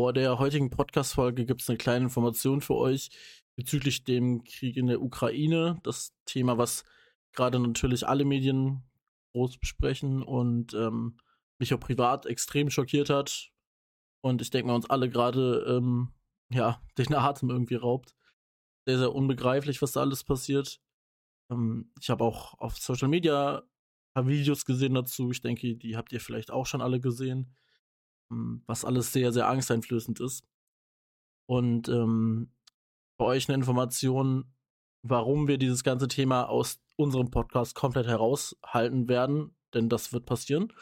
vor der heutigen Podcast-Folge gibt es eine kleine Information für euch bezüglich dem Krieg in der Ukraine. Das Thema, was gerade natürlich alle Medien groß besprechen und ähm, mich auch privat extrem schockiert hat. Und ich denke mal, uns alle gerade ähm, ja, den Atem irgendwie raubt. Sehr, sehr unbegreiflich, was da alles passiert. Ähm, ich habe auch auf Social Media ein paar Videos gesehen dazu. Ich denke, die habt ihr vielleicht auch schon alle gesehen. Ähm, was alles sehr, sehr angsteinflößend ist. Und ähm, bei euch eine Information, warum wir dieses ganze Thema aus unserem Podcast komplett heraushalten werden, denn das wird passieren.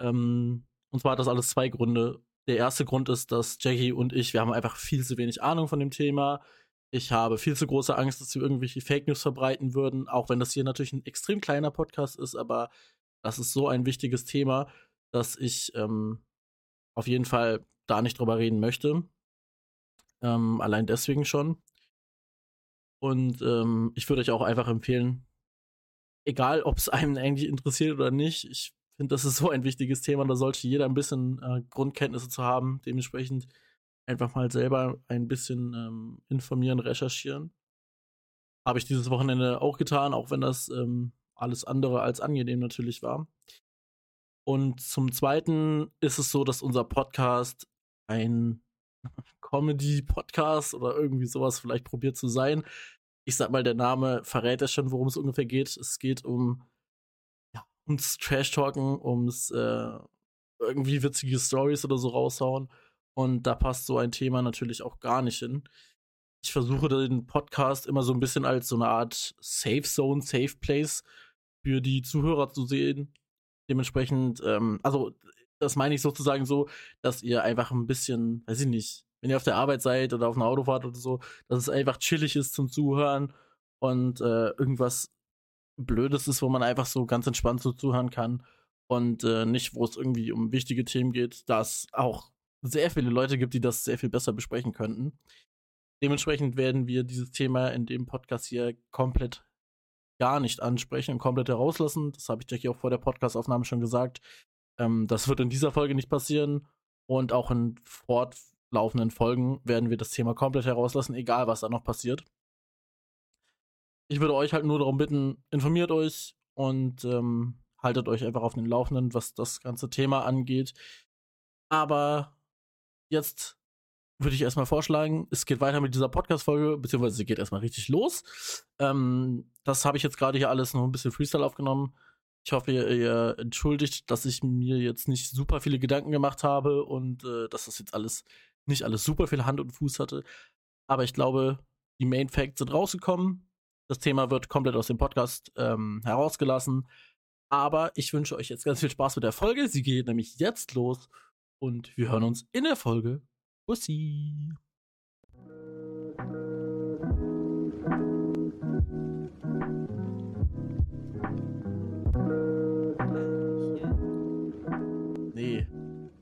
Ähm, und zwar hat das alles zwei Gründe. Der erste Grund ist, dass Jackie und ich, wir haben einfach viel zu wenig Ahnung von dem Thema. Ich habe viel zu große Angst, dass wir irgendwelche Fake News verbreiten würden, auch wenn das hier natürlich ein extrem kleiner Podcast ist, aber das ist so ein wichtiges Thema, dass ich ähm, auf jeden Fall da nicht drüber reden möchte. Ähm, allein deswegen schon. Und ähm, ich würde euch auch einfach empfehlen, egal ob es einem eigentlich interessiert oder nicht, ich finde, das ist so ein wichtiges Thema, da sollte jeder ein bisschen äh, Grundkenntnisse zu haben. Dementsprechend einfach mal selber ein bisschen ähm, informieren, recherchieren. Habe ich dieses Wochenende auch getan, auch wenn das ähm, alles andere als angenehm natürlich war. Und zum Zweiten ist es so, dass unser Podcast ein Comedy-Podcast oder irgendwie sowas vielleicht probiert zu sein. Ich sag mal, der Name verrät ja schon, worum es ungefähr geht. Es geht um ja, ums Trash-Talken, ums äh, irgendwie witzige Stories oder so raushauen. Und da passt so ein Thema natürlich auch gar nicht hin. Ich versuche den Podcast immer so ein bisschen als so eine Art Safe Zone, Safe Place für die Zuhörer zu sehen, Dementsprechend, ähm, also das meine ich sozusagen so, dass ihr einfach ein bisschen, weiß ich nicht, wenn ihr auf der Arbeit seid oder auf einer Autofahrt oder so, dass es einfach chillig ist zum Zuhören und äh, irgendwas Blödes ist, wo man einfach so ganz entspannt so zuhören kann und äh, nicht, wo es irgendwie um wichtige Themen geht, da es auch sehr viele Leute gibt, die das sehr viel besser besprechen könnten. Dementsprechend werden wir dieses Thema in dem Podcast hier komplett gar nicht ansprechen und komplett herauslassen. Das habe ich Jackie auch vor der Podcastaufnahme schon gesagt. Ähm, das wird in dieser Folge nicht passieren. Und auch in fortlaufenden Folgen werden wir das Thema komplett herauslassen, egal was da noch passiert. Ich würde euch halt nur darum bitten, informiert euch und ähm, haltet euch einfach auf den Laufenden, was das ganze Thema angeht. Aber jetzt würde ich erstmal vorschlagen, es geht weiter mit dieser Podcast-Folge, beziehungsweise sie geht erstmal richtig los. Ähm, das habe ich jetzt gerade hier alles noch ein bisschen Freestyle aufgenommen. Ich hoffe, ihr, ihr, entschuldigt, dass ich mir jetzt nicht super viele Gedanken gemacht habe und äh, dass das jetzt alles nicht alles super viel Hand und Fuß hatte. Aber ich glaube, die Main Facts sind rausgekommen. Das Thema wird komplett aus dem Podcast ähm, herausgelassen. Aber ich wünsche euch jetzt ganz viel Spaß mit der Folge. Sie geht nämlich jetzt los und wir hören uns in der Folge Bussi. Nee.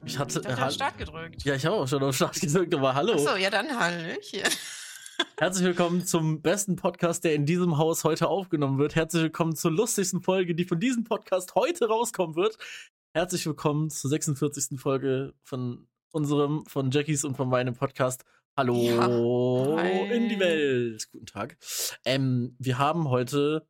Ich hatte. Ich ha Start gedrückt. Ja, ich habe auch schon auf Start gedrückt, aber hallo. Achso, ja, dann Hallöchen. Herzlich willkommen zum besten Podcast, der in diesem Haus heute aufgenommen wird. Herzlich willkommen zur lustigsten Folge, die von diesem Podcast heute rauskommen wird. Herzlich willkommen zur 46. Folge von unserem, von Jackies und von meinem Podcast Hallo ja. in die Welt. Guten Tag. Ähm, wir haben heute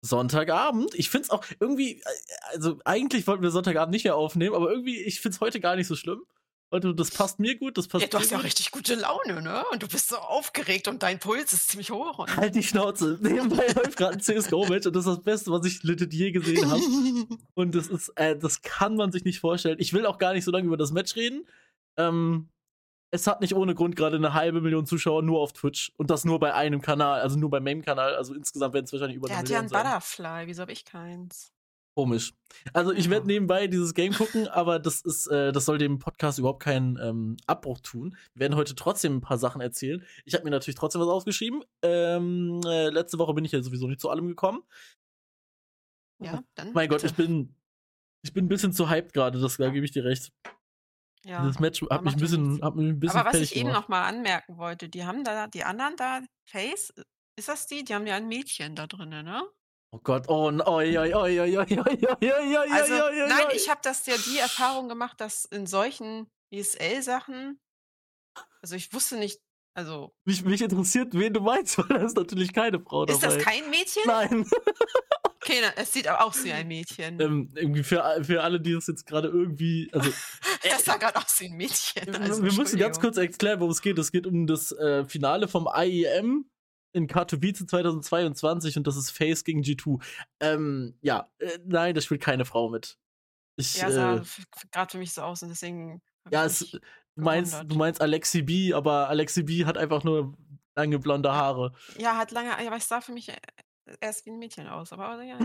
Sonntagabend. Ich finde es auch irgendwie, äh, also eigentlich wollten wir Sonntagabend nicht mehr aufnehmen, aber irgendwie, ich finde es heute gar nicht so schlimm. Und das passt mir gut, das passt Ja, du hast ja richtig gute Laune, ne? Und du bist so aufgeregt und dein Puls ist ziemlich hoch. Und halt die Schnauze. Nebenbei läuft gerade ein CSGO-Match und das ist das Beste, was ich legit je gesehen habe. und das ist, äh, das kann man sich nicht vorstellen. Ich will auch gar nicht so lange über das Match reden. Ähm, es hat nicht ohne Grund gerade eine halbe Million Zuschauer nur auf Twitch und das nur bei einem Kanal, also nur beim Main-Kanal. Also insgesamt werden es wahrscheinlich über Der eine hat ja Million ein sein. Butterfly, wieso habe ich keins? Komisch. Also ich werde nebenbei dieses Game gucken, aber das ist, äh, das soll dem Podcast überhaupt keinen ähm, Abbruch tun. Wir werden heute trotzdem ein paar Sachen erzählen. Ich habe mir natürlich trotzdem was aufgeschrieben. Ähm, äh, letzte Woche bin ich ja sowieso nicht zu allem gekommen. Ja, dann. Mein Gott, ich bin, ich bin ein bisschen zu hyped gerade, das da gebe ich dir recht. Ja, das Match hat mich, ein bisschen, hat mich ein bisschen. Aber was ich gemacht. eben nochmal anmerken wollte, die haben da, die anderen da, Face, ist das die? Die haben ja ein Mädchen da drin, ne? Oh Gott, oh, oi, oi, oi, oi, oi, oi, also, Nein, ich habe das ja die Erfahrung gemacht, dass in solchen ESL-Sachen, also ich wusste nicht, also. Mich, mich interessiert, wen du meinst, weil da ist natürlich keine Frau dabei. Ist das kein Mädchen? Nein. Okay, na es sieht aber aus wie ein Mädchen. Ähm, irgendwie für, für alle, die das jetzt gerade irgendwie. Also, Das sah grad aus wie 'n Mädchen. Also, wir müssen ganz kurz erklären, worum es geht. Es geht um das äh, Finale vom IEM in Katowice 2022 und das ist Face gegen G2. Ähm, ja, äh, nein, da spielt keine Frau mit. Ich, Ja, sah äh, f grad für mich so aus und deswegen ja, es, du, meinst, du meinst Alexi B, aber Alexi B hat einfach nur lange blonde Haare. Ja, hat lange aber es sah für mich, äh, erst wie 'n Mädchen aus, aber ja.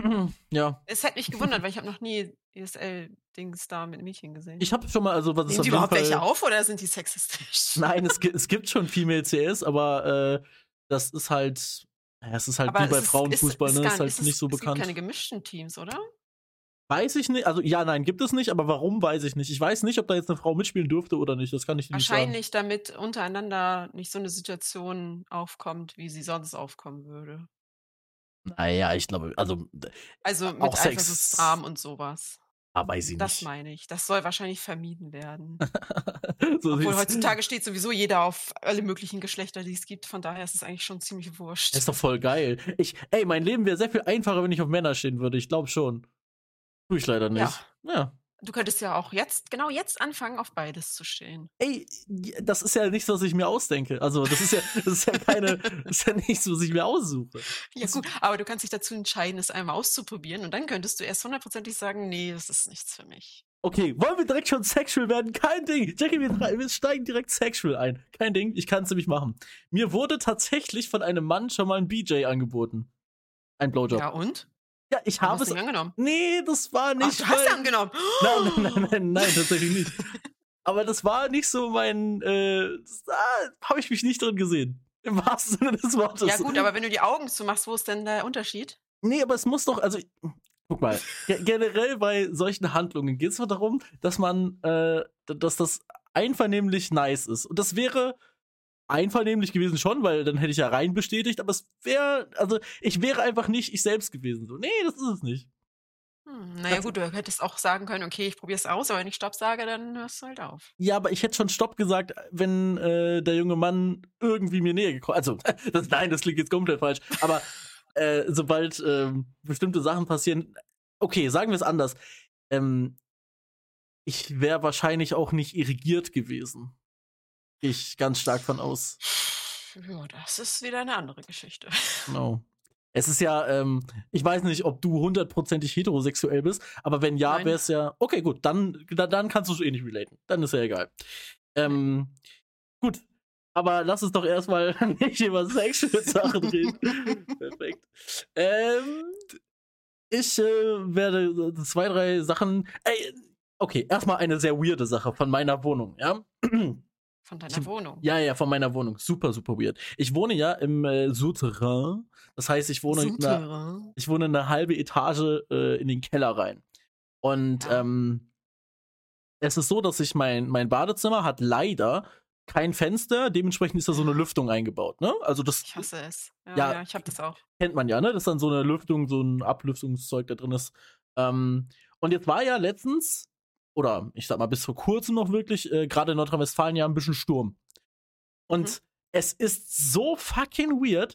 ja. Es hätte mich gewundert, weil ich habe noch nie ESL-Dings da mit Mädchen gesehen. Ich habe schon mal, also was es Nehmen auf die überhaupt welche Fall- auf oder sind die sexistisch? Nein, es, es gibt schon Female CS, aber äh, das ist halt, ja, es ist halt Aber wie bei es ist- Frauenfußball, ist, ne? ist, Ist gar, halt ist es, nicht so es bekannt. gibt keine gemischten Teams, oder? Weiß ich nicht, also ja, nein, gibt es nicht, aber warum, weiß ich nicht. Ich weiß nicht, ob da jetzt eine Frau mitspielen dürfte oder nicht, das kann ich nicht sagen. Wahrscheinlich, damit untereinander nicht so eine Situation aufkommt, wie sie sonst aufkommen würde. Naja, ich glaube, also, Also mit Auch einfach so Sex. Stram und sowas. ah, weiß ich Das nicht. meine ich. Das soll wahrscheinlich vermieden werden. so, Obwohl heutzutage steht sowieso jeder auf alle möglichen Geschlechter, die es gibt. Von daher ist es eigentlich schon ziemlich wurscht. ist doch voll geil. Ich, ey, mein Leben wäre sehr viel einfacher, wenn ich auf Männer stehen würde. Ich glaube schon. Tue ich leider nicht. ja. Du könntest ja auch jetzt, genau jetzt anfangen, auf beides zu stehen. Ey, das ist ja nichts, was ich mir ausdenke. Also, das ist ja, das ist ja keine, das ist ja nichts, was ich mir aussuche. Ja gut, aber du kannst dich dazu entscheiden, es einmal auszuprobieren und dann könntest du erst hundertprozentig sagen, nee, das ist nichts für mich. Okay, wollen wir direkt schon sexual werden? Kein Ding. Jackie, wir, wir steigen direkt sexual ein. Kein Ding, ich kann es nämlich machen. Mir wurde tatsächlich von einem Mann schon mal ein BJ angeboten. Ein Blowjob. Ja und? Ja, ich habe hast es. angenommen. Nee, das war Ach, nicht. du hast mein- angenommen. Nein, nein, nein, nein, nein, tatsächlich nicht. Aber das war nicht so mein. Äh, da habe ich mich nicht drin gesehen. Im wahrsten Sinne des Wortes. Ja gut, aber wenn du die Augen zumachst, wo ist denn der Unterschied? Nee, aber es muss doch, also, guck mal, ge- generell bei solchen Handlungen geht es doch darum, dass man, äh, dass das einvernehmlich nice ist. Und das wäre einvernehmlich gewesen schon, weil dann hätte ich ja rein bestätigt, aber es wäre, also, ich wäre einfach nicht ich selbst gewesen. So, nee, das ist es nicht. Hm, naja Das- gut, du hättest auch sagen können, okay, ich probiere es aus, aber wenn ich Stopp sage, dann hörst du halt auf. Ja, aber ich hätte schon Stopp gesagt, wenn äh, der junge Mann irgendwie mir näher gekommen Also, das, nein, das klingt jetzt komplett falsch. Aber äh, sobald ähm, bestimmte Sachen passieren, okay, sagen wir es anders. Ähm, ich wäre wahrscheinlich auch nicht irrigiert gewesen. Gehe Ich ganz stark von aus. Ja, das ist wieder eine andere Geschichte. Genau. Es ist ja, ähm, ich weiß nicht, ob du hundertprozentig heterosexuell bist, aber wenn ja, wäre es ja, okay, gut, dann, dann, dann kannst du es eh nicht relaten. Dann ist ja egal. Ähm, gut, aber lass uns doch erstmal nicht über sexuelle Sachen reden. Perfekt. Ähm, ich äh, werde zwei, drei Sachen. Ey, okay, erstmal eine sehr weirde Sache von meiner Wohnung, ja? Von deiner Ich- Wohnung. Ja, ja, von meiner Wohnung. Super, super weird. Ich wohne ja im äh, Souterrain. Das heißt, ich wohne, in einer, Super. ich wohne eine halbe Etage äh, in den Keller rein. Und Ja. ähm, es ist so, dass ich mein, mein Badezimmer hat leider kein Fenster, dementsprechend ist da so eine Lüftung eingebaut. Ne? Also das Ich hasse es. Ja, Ja. ja, ich habe das auch. kennt man ja, ne? Dass dann so eine Lüftung, so ein Ablüftungszeug da drin ist. Ähm, und jetzt war ja letztens, oder ich sag mal bis vor kurzem noch wirklich, äh, gerade in Nordrhein-Westfalen ja ein bisschen Sturm. Und Mhm. es ist so fucking weird.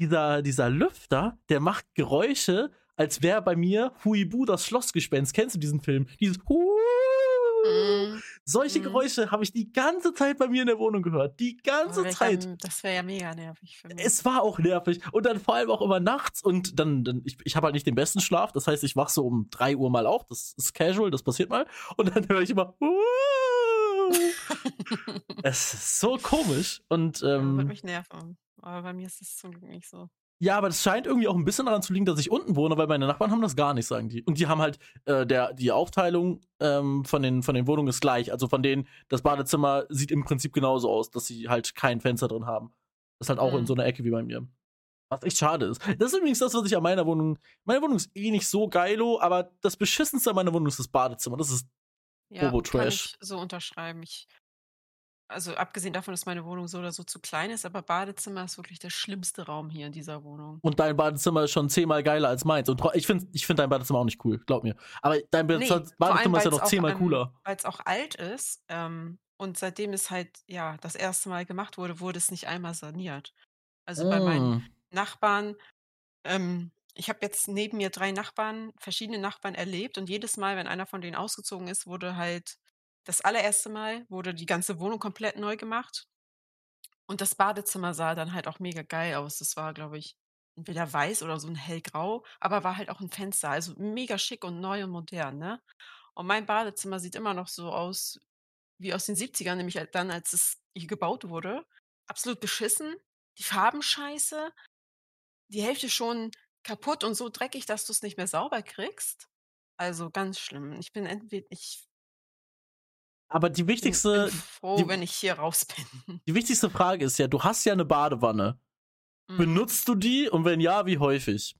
Dieser, dieser Lüfter, der macht Geräusche, als wäre bei mir Huibu das Schlossgespenst. Kennst du diesen Film? Dieses Hu Mm, Solche Mhm. Geräusche habe ich die ganze Zeit bei mir in der Wohnung gehört. Die ganze aber ich Zeit. kann- Das wäre ja mega nervig für mich. Es war auch nervig. Und dann vor allem auch immer nachts. Und dann, dann ich, ich habe halt nicht den besten Schlaf. Das heißt, ich wach so um 3 Uhr mal auf. Das ist casual, das passiert mal. Und dann höre ich immer. es ist so komisch. Und Ja, Würde ähm, mich nerven. Aber bei mir ist es zum Glück nicht so. Ja, aber das scheint irgendwie auch ein bisschen daran zu liegen, dass ich unten wohne, weil meine Nachbarn haben das gar nicht, sagen die. Und die haben halt, äh, der, die Aufteilung ähm, von, den, von den Wohnungen ist gleich. Also von denen, das Badezimmer sieht im Prinzip genauso aus, dass sie halt kein Fenster drin haben. Das ist halt auch in Mhm. so einer Ecke wie bei mir. Was echt schade ist. Das ist übrigens das, was ich an meiner Wohnung. Meine Wohnung ist eh nicht so geilo, aber das Beschissenste an meiner Wohnung ist das Badezimmer. Das ist. Ja, kann Turbo-Trash. ich so unterschreiben. Ich, also abgesehen davon, dass meine Wohnung so oder so zu klein ist, aber Badezimmer ist wirklich der schlimmste Raum hier in dieser Wohnung. Und dein Badezimmer ist schon zehnmal geiler als meins. Und ich finde ich find dein Badezimmer auch nicht cool, glaub mir. Aber dein Nee, Badezimmer ist ja noch zehnmal cooler. Weil es auch alt ist, ähm, Und seitdem es halt, ja, das erste Mal gemacht wurde, wurde es nicht einmal saniert. Also, bei meinen Hm. Nachbarn ähm, ich habe jetzt neben mir 3 Nachbarn verschiedene Nachbarn erlebt und jedes Mal, wenn einer von denen ausgezogen ist, wurde halt das allererste Mal wurde die ganze Wohnung komplett neu gemacht. Und das Badezimmer sah dann halt auch mega geil aus. Das war, glaube ich, entweder weiß oder so 'n hellgrau, aber war halt auch 'n Fenster, also mega schick und neu und modern, ne? Und mein Badezimmer sieht immer noch so aus wie aus den 70ern, nämlich dann, als es hier gebaut wurde. Absolut beschissen, die Farben scheiße, die Hälfte schon kaputt und so dreckig, dass du's nicht mehr sauber kriegst. Also, ganz schlimm. Ich bin entwed ich Aber die bin bin wichtigste froh, die wenn ich hier raus bin. die wichtigste Frage ist ja, du hast ja 'ne Badewanne. Mhm. Benutzt du die und wenn ja, wie häufig?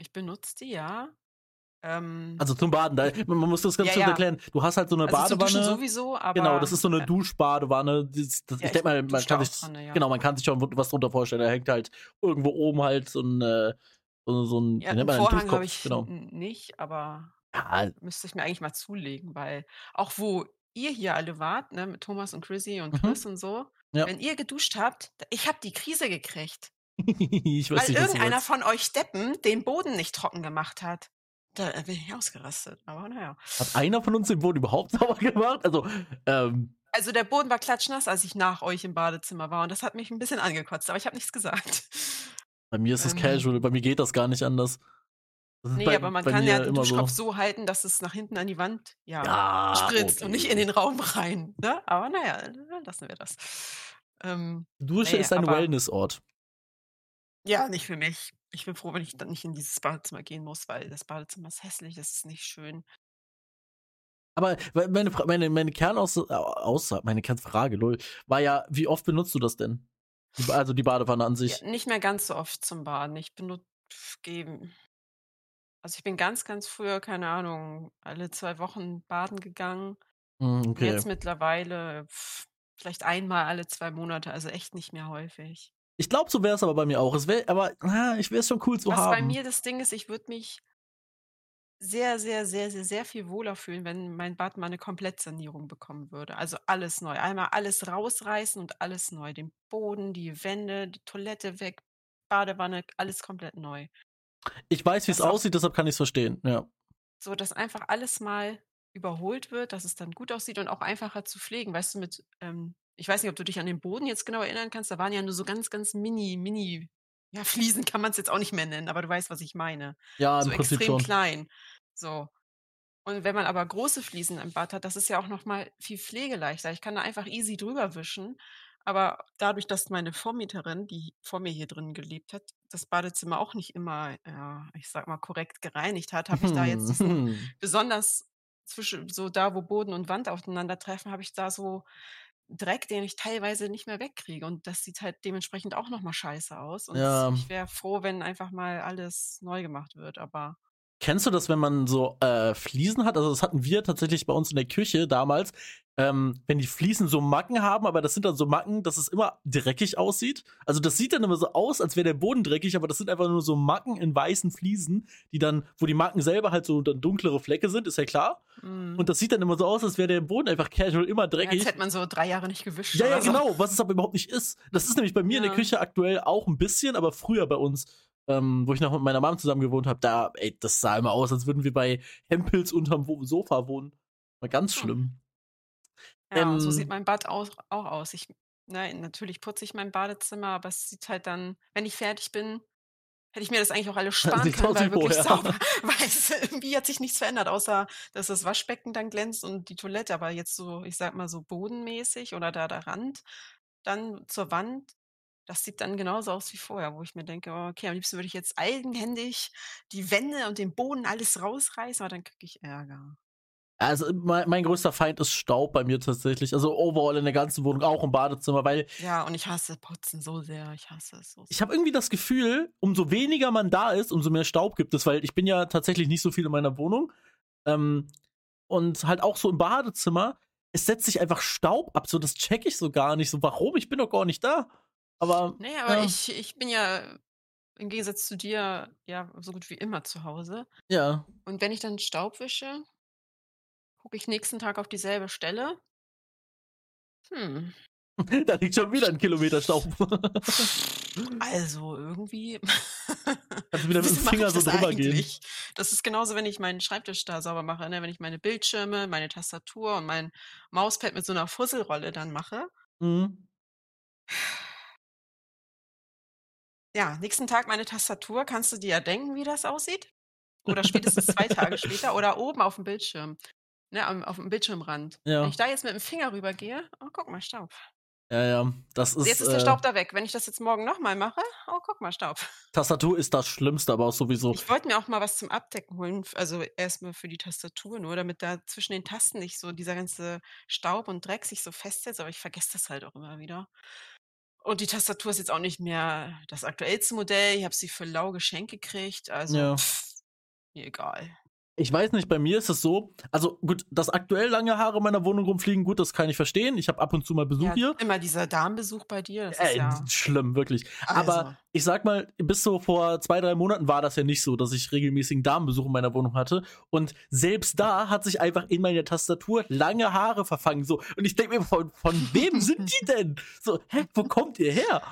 Ich benutze die, ja. Ähm Also, zum Baden, da ich man muss das ganz ja, kurz ja. erklären. Du hast halt so 'ne Also, zum Duschen Badewanne sowieso, genau, das aber ist so 'ne äh Duschbadewanne. Dies das Ja, ich ich denke mal, man kann sich ja. genau, man kann sich schon was drunter vorstellen. Da hängt halt irgendwo oben halt so 'n äh, so so 'n Ja, nennt man den Vorhang habe ich genau. nicht, aber Ja. müsste ich mir eigentlich mal zulegen, weil auch wo ihr hier alle wart, ne, mit Thomas und Chrissy und Mhm. Chris und so, Ja. wenn ihr geduscht habt, ich habe die Krise gekriegt. Ich weiß Weil nicht, irgendeiner von euch Deppen den Boden nicht trocken gemacht hat. Da, äh, bin ich ausgerastet, aber na ja. Hat einer von uns den Boden überhaupt sauber gemacht? Also, ähm Also, der Boden war klatschnass, als ich nach euch im Badezimmer war und das hat mich 'n bisschen angekotzt, aber ich habe nichts gesagt. Bei mir ist das Ähm casual, bei mir geht das gar nicht anders. Das ist Ne, bei aber man kann ja den Duschkopf so. so halten, dass es nach hinten an die Wand, ja, Ja, spritzt und nicht in okay. den Raum rein, ne? Aber na ja, dann lassen wir das. Ähm, Dusche ne, ist ein Wellnessort. Ja, nicht für mich. Ich bin froh, wenn ich dann nicht in dieses Badezimmer gehen muss, weil das Badezimmer ist hässlich, das ist nicht schön. Aber meine meine meine Kernaussa Au Aussa meine Kernfrage, lol, war ja, wie oft benutzt du das denn? Also, die Badewanne an Ja, sich? nicht mehr ganz so oft zum Baden. Ich benut gehe also, ich bin ganz, ganz früher, keine Ahnung, alle 2 Wochen baden gegangen. Und okay. jetzt mittlerweile vielleicht einmal alle 2 Monate, also echt nicht mehr häufig. Ich glaube, so wäre es aber bei mir auch. Es wäre aber ah, ich wäre es schon cool zu Was bei haben. mir das Ding ist, ich würde mich sehr, sehr, sehr, sehr, sehr viel wohler fühlen, wenn mein Bad mal 'ne Komplettsanierung bekommen würde. Also, alles neu. Einmal alles rausreißen und alles neu. Den Boden, die Wände, die Toilette weg, Badewanne, alles komplett neu. Ich weiß, Das auch aussieht, deshalb kann ich's verstehen, ja. So, dass einfach alles mal überholt wird, dass es dann gut aussieht und auch einfacher zu pflegen. Weißt du, mit ähm, ich weiß nicht, ob du dich an den Boden jetzt genau erinnern kannst, da waren ja nur so ganz, ganz mini mini ja, Fliesen kann man's jetzt auch nicht mehr nennen, aber du weißt, was ich meine. Ja, im So Prinzip extrem schon. klein. So. Und wenn man aber große Fliesen im Bad hat, das ist ja auch noch mal viel pflegeleichter. Ich kann da einfach easy drüber wischen, aber dadurch, dass meine Vormieterin, die vor mir hier drin gelebt hat, das Badezimmer auch nicht immer, ja, ich sage mal, korrekt gereinigt hat, habe ich da jetzt diesen besonders zwischen so da, wo Boden und Wand aufeinandertreffen, habe ich da so Dreck, den ich teilweise nicht mehr wegkriege. Und das sieht halt dementsprechend auch noch mal scheiße aus. Und Ja. ich wäre froh, wenn einfach mal alles neu gemacht wird, aber Kennst du das, wenn man so, äh, Fliesen hat? Also, das hatten wir tatsächlich bei uns in der Küche damals, ähm, wenn die Fliesen so Macken haben, aber das sind dann so Macken, dass es immer dreckig aussieht. Also, das sieht dann immer so aus, als wäre der Boden dreckig, aber das sind einfach nur so Macken in weißen Fliesen, die dann wo die Macken selber halt so dann dunklere Flecke sind, ist ja klar. Mhm. Und das sieht dann immer so aus, als wäre der Boden einfach casual immer Ja, als dreckig. hätte man so 3 Jahre nicht gewischt Ja, ja, so. genau, was es aber überhaupt nicht ist. Das ist nämlich bei mir in der Ja. Küche aktuell auch 'n bisschen, aber früher bei uns, ähm, wo ich noch mit meiner Mom zusammen gewohnt habe, da ey, das sah immer aus, als würden wir bei Hempels unterm Sofa wohnen. War ganz Hm. schlimm. Ja, und so sieht Ähm mein Bad aus auch aus. Ich nein, natürlich putze ich mein Badezimmer, aber es sieht halt dann wenn ich fertig bin hätte ich mir das eigentlich auch alles sparen können, weil wirklich vorher. sauber weil es irgendwie hat sich nichts verändert, außer dass das Waschbecken dann glänzt und die Toilette, aber jetzt so, ich sage mal so bodenmäßig oder da der Rand dann zur Wand, das sieht dann genauso aus wie vorher, wo ich mir denke: „Oh, okay, am liebsten würde ich jetzt eigenhändig die Wände und den Boden alles rausreißen, aber dann kriege ich Ärger.“ Also, mei mein größter Feind ist Staub bei mir tatsächlich. Also, overall in der ganzen Wohnung, auch im Badezimmer, weil Ja, und ich hasse Putzen so sehr. Ich hasse es so ich sehr. habe irgendwie das Gefühl, umso weniger man da ist, umso mehr Staub gibt es, weil ich bin ja tatsächlich nicht so viel in meiner Wohnung. Ähm, und halt auch so im Badezimmer, es setzt sich einfach Staub ab, so das checke ich so gar nicht. So, warum? Ich bin doch gar nicht da. Aber Ne, aber ja. ich ich bin ja im Gegensatz zu dir ja so gut wie immer zu Hause. Ja. Und wenn ich dann Staub wische, gucke ich nächsten Tag auf dieselbe Stelle Hm. da liegt schon wieder ein Kilometer Staub. Also irgendwie. Kannst du wieder mit dem Finger so drüber gehen. eigentlich? Das ist genauso, wenn ich meinen Schreibtisch da sauber mache, ne? Wenn ich meine Bildschirme, meine Tastatur und mein Mauspad mit so einer Fusselrolle dann mache. Mhm. Ja, nächsten Tag meine Tastatur. Kannst du dir ja denken, wie das aussieht? Oder spätestens 2 Tage später oder oben auf dem Bildschirm, ne, am auf dem Bildschirmrand. Wenn Ja. ich da jetzt mit dem Finger rübergehe oh, guck mal, Staub. Ja, ja. Das ist, Jetzt ist der äh, Staub da weg. Wenn ich das jetzt morgen noch mal mache, oh, guck mal, Staub. Tastatur ist das Schlimmste, aber auch sowieso. Ich wollte mir auch mal was zum Abdecken holen, also erst mal für die Tastatur nur, damit da zwischen den Tasten nicht so dieser ganze Staub und Dreck sich so festsetzt, aber ich vergesse das halt auch immer wieder. Und die Tastatur ist jetzt auch nicht mehr das aktuellste Modell. Ich habe sie für lau geschenkt gekriegt, also Ja. mir egal. Ich weiß nicht, bei mir ist es so, also gut, dass aktuell lange Haare in meiner Wohnung rumfliegen, gut, das kann ich verstehen. Ich habe ab und zu mal Besuch Ja, hier. immer dieser Damenbesuch bei dir, das ist Ey, ja schlimm, wirklich. also Aber ich sag mal, bis so vor zwei, drei Monaten war das ja nicht so, dass ich regelmäßigen Damenbesuch in meiner Wohnung hatte. Und selbst da hat sich einfach in meiner Tastatur lange Haare verfangen. So. Und ich denke mir, von, von wem sind die denn? So, hä, wo kommt ihr her?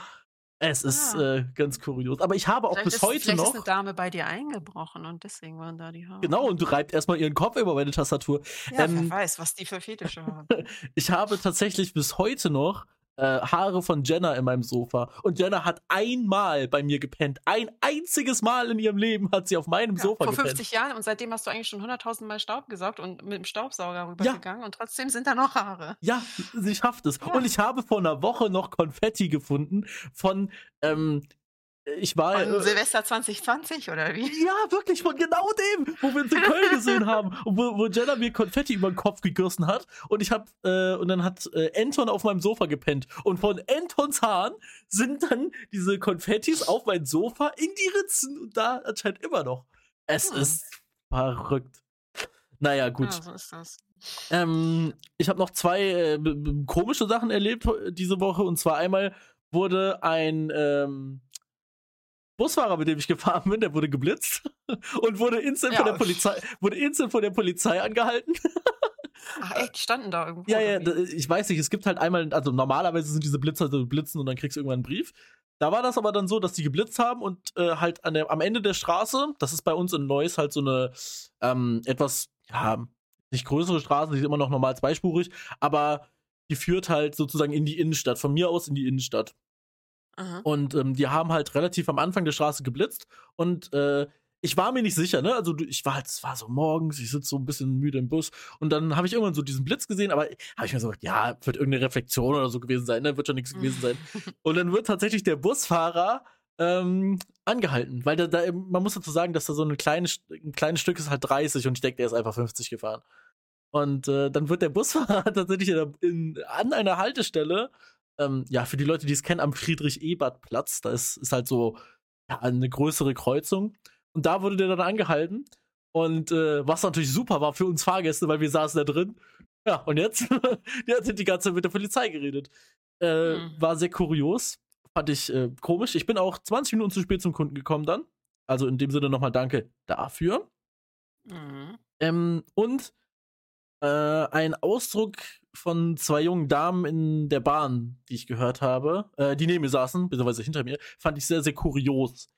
Es ist Ja. äh, ganz kurios. Aber ich habe auch vielleicht bis ist heute vielleicht ist noch. 'ne Dame bei dir eingebrochen und deswegen waren da die Haare. Genau, und du reibt erstmal ihren Kopf über meine Tastatur. Ja, Ähm, wer weiß, was die für Fetische haben. Ich habe tatsächlich bis heute noch äh, Haare von Jenna in meinem Sofa. Und Jenna hat einmal bei mir gepennt. Ein einziges Mal in ihrem Leben hat sie auf meinem Ja, Sofa vor gepennt. 50 Jahren und seitdem hast du eigentlich schon 100.000 Mal Staub gesaugt und mit dem Staubsauger rübergegangen und trotzdem sind da noch Haare. Ja, sie schafft es. Ja. Und ich habe vor einer Woche noch Konfetti gefunden von, ähm, ich war. Von äh, Silvester 2020 oder wie? ja, wirklich, von genau dem, wo wir uns in Köln gesehen haben. Und wo, wo Jenna mir Konfetti über den Kopf gegürsten hat. Und ich hab, äh, und dann hat äh, Anton auf meinem Sofa gepennt. Und von Antons Haaren sind dann diese Konfettis auf mein Sofa in die Ritzen. Und da anscheinend immer noch. Es Hm. ist verrückt. Naja, gut. Ja, so ist das. Ähm, ich habe noch zwei äh, komische Sachen erlebt he- diese Woche. Und zwar einmal wurde ein ähm, Busfahrer, mit dem ich gefahren bin, der wurde geblitzt und wurde instant Ja. von der Polizei, wurde instant von der Polizei angehalten. Ach echt, die standen da irgendwo? ja, ja, ich weiß nicht, es gibt halt einmal, also normalerweise sind diese Blitzer so blitzen und dann kriegst du irgendwann einen Brief. Da war das aber dann so, dass die geblitzt haben und äh, halt an der, am Ende der Straße, das ist bei uns in Neuss halt so eine ähm, etwas, ja, nicht größere Straße, die ist immer noch normal zweispurig, aber die führt halt sozusagen in die Innenstadt, von mir aus in die Innenstadt. Aha. Und ähm, die haben halt relativ am Anfang der Straße geblitzt und äh, ich war mir nicht sicher, ne? Also ich war halt, es war so morgens, ich sitze so ein bisschen müde im Bus und dann habe ich irgendwann so diesen Blitz gesehen, aber habe ich mir so gedacht, ja, wird irgendeine Reflexion oder so gewesen sein, ne? Wird schon nichts gewesen sein. Und dann wird tatsächlich der Busfahrer ähm, angehalten, weil da, da, man muss dazu sagen, dass da so eine kleine, St- ein kleines Stück ist halt 30 und ich denke, der ist einfach 50 gefahren. Und äh, dann wird der Busfahrer tatsächlich in, in, an einer Haltestelle, ähm, ja, für die Leute, die es kennen, am Friedrich-Ebert-Platz, da ist, ist halt so ja, eine größere Kreuzung. Und da wurde der dann angehalten. Und äh, was natürlich super war für uns Fahrgäste, weil wir saßen da drin. Ja, und jetzt? der hat die ganze Zeit mit der Polizei geredet. Äh, Mhm. War sehr kurios. Fand ich äh, komisch. Ich bin auch 20 Minuten zu spät zum Kunden gekommen dann. Also in dem Sinne nochmal danke dafür. Mhm. Ähm, und äh, ein Ausdruck von zwei jungen Damen in der Bahn, die ich gehört habe, äh, die neben mir saßen, beziehungsweise hinter mir, fand ich sehr, sehr kurios.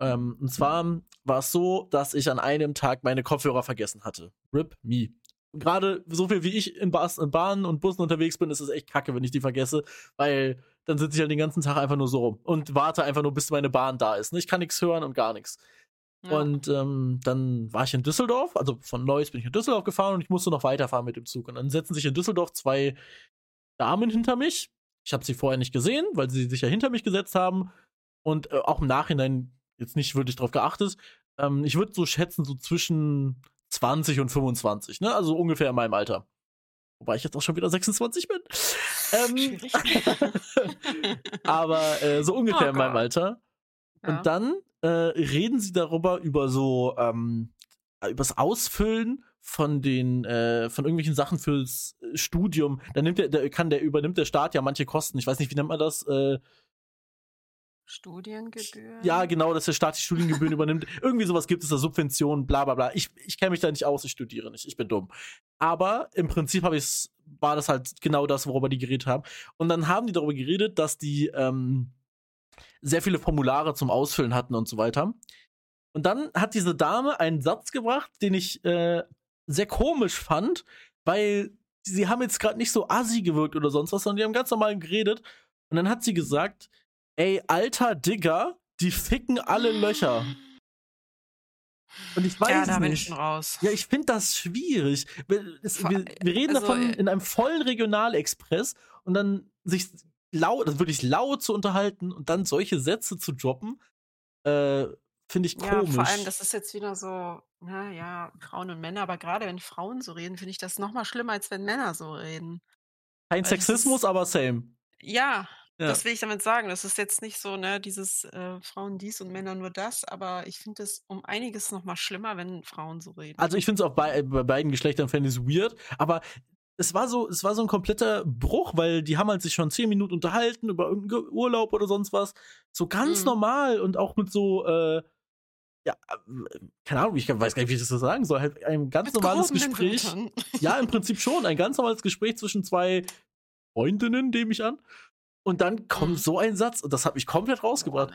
Ähm, und zwar war es so, dass ich an einem Tag meine Kopfhörer vergessen hatte. Rip me. Gerade so viel wie ich in, Bas in Bahnen und Bussen unterwegs bin, ist es echt kacke, wenn ich die vergesse, weil dann sitze ich halt den ganzen Tag einfach nur so rum und warte einfach nur, bis meine Bahn da ist. Ich kann nichts hören und gar nichts. Ja. Und ähm, dann war ich in Düsseldorf, also von Neuss bin ich in Düsseldorf gefahren und ich musste noch weiterfahren mit dem Zug. Und dann setzen sich in Düsseldorf zwei Damen hinter mich. Ich habe sie vorher nicht gesehen, weil sie sich ja hinter mich gesetzt haben. Und äh, auch im Nachhinein jetzt nicht wirklich drauf geachtet. Ähm, ich würde so schätzen, so zwischen 20 und 25, ne? Also ungefähr in meinem Alter. Wobei ich jetzt auch schon wieder 26 bin. Ähm, aber äh, so ungefähr Oh in meinem. Alter. Ja. Und dann äh, reden sie darüber, über so, ähm, übers Ausfüllen von den, äh, von irgendwelchen Sachen fürs äh, Studium. Da nimmt der, da kann der, übernimmt der Staat ja manche Kosten. Ich weiß nicht, wie nennt man das? Äh, Studiengebühren? Ja, genau, dass der Staat die Studiengebühren übernimmt. Irgendwie sowas gibt es da, Subventionen, bla bla bla. Ich, ich kenne mich da nicht aus, ich studiere nicht, ich bin dumm. Aber im Prinzip habe ich war das halt genau das, worüber die geredet haben. Und dann haben die darüber geredet, dass die ähm, sehr viele Formulare zum Ausfüllen hatten und so weiter. Und dann hat diese Dame einen Satz gebracht, den ich äh, sehr komisch fand, weil sie haben jetzt gerade nicht so assi gewirkt oder sonst was, sondern die haben ganz normal geredet. Und dann hat sie gesagt, ey, alter Digger, die ficken alle Löcher. Und ich weiß ja, da nicht. bin ich schon raus. Ja, ich finde das schwierig. Wir, es, wir, wir reden also, davon in einem vollen Regionalexpress und dann sich laut, also wirklich laut zu unterhalten und dann solche Sätze zu droppen, äh, finde ich Ja, komisch. vor allem, das ist jetzt wieder so, na ja, Frauen und Männer, aber gerade wenn Frauen so reden, finde ich das noch mal schlimmer, als wenn Männer so reden. Kein weil Sexismus, ist- aber same. Ja, Ja. das will ich damit sagen. Das ist jetzt nicht so, ne, dieses äh, Frauen dies und Männer nur das, aber ich finde es um einiges noch mal schlimmer, wenn Frauen so reden. Also ich finde es auch bei, bei beiden Geschlechtern fände ich es weird, aber es war so, es war so ein kompletter Bruch, weil die haben halt sich schon zehn Minuten unterhalten über irgendeinen Ge- Urlaub oder sonst was. So ganz Mhm. normal und auch mit so, äh, ja, äh, keine Ahnung, ich weiß gar nicht, wie ich das so sagen soll. Halt ein ganz Mit normales Gespräch. Ja, im Prinzip schon. Ein ganz normales Gespräch zwischen zwei Freundinnen, nehme ich an. Und dann kommt Mhm. so ein Satz und das hat mich komplett rausgebracht.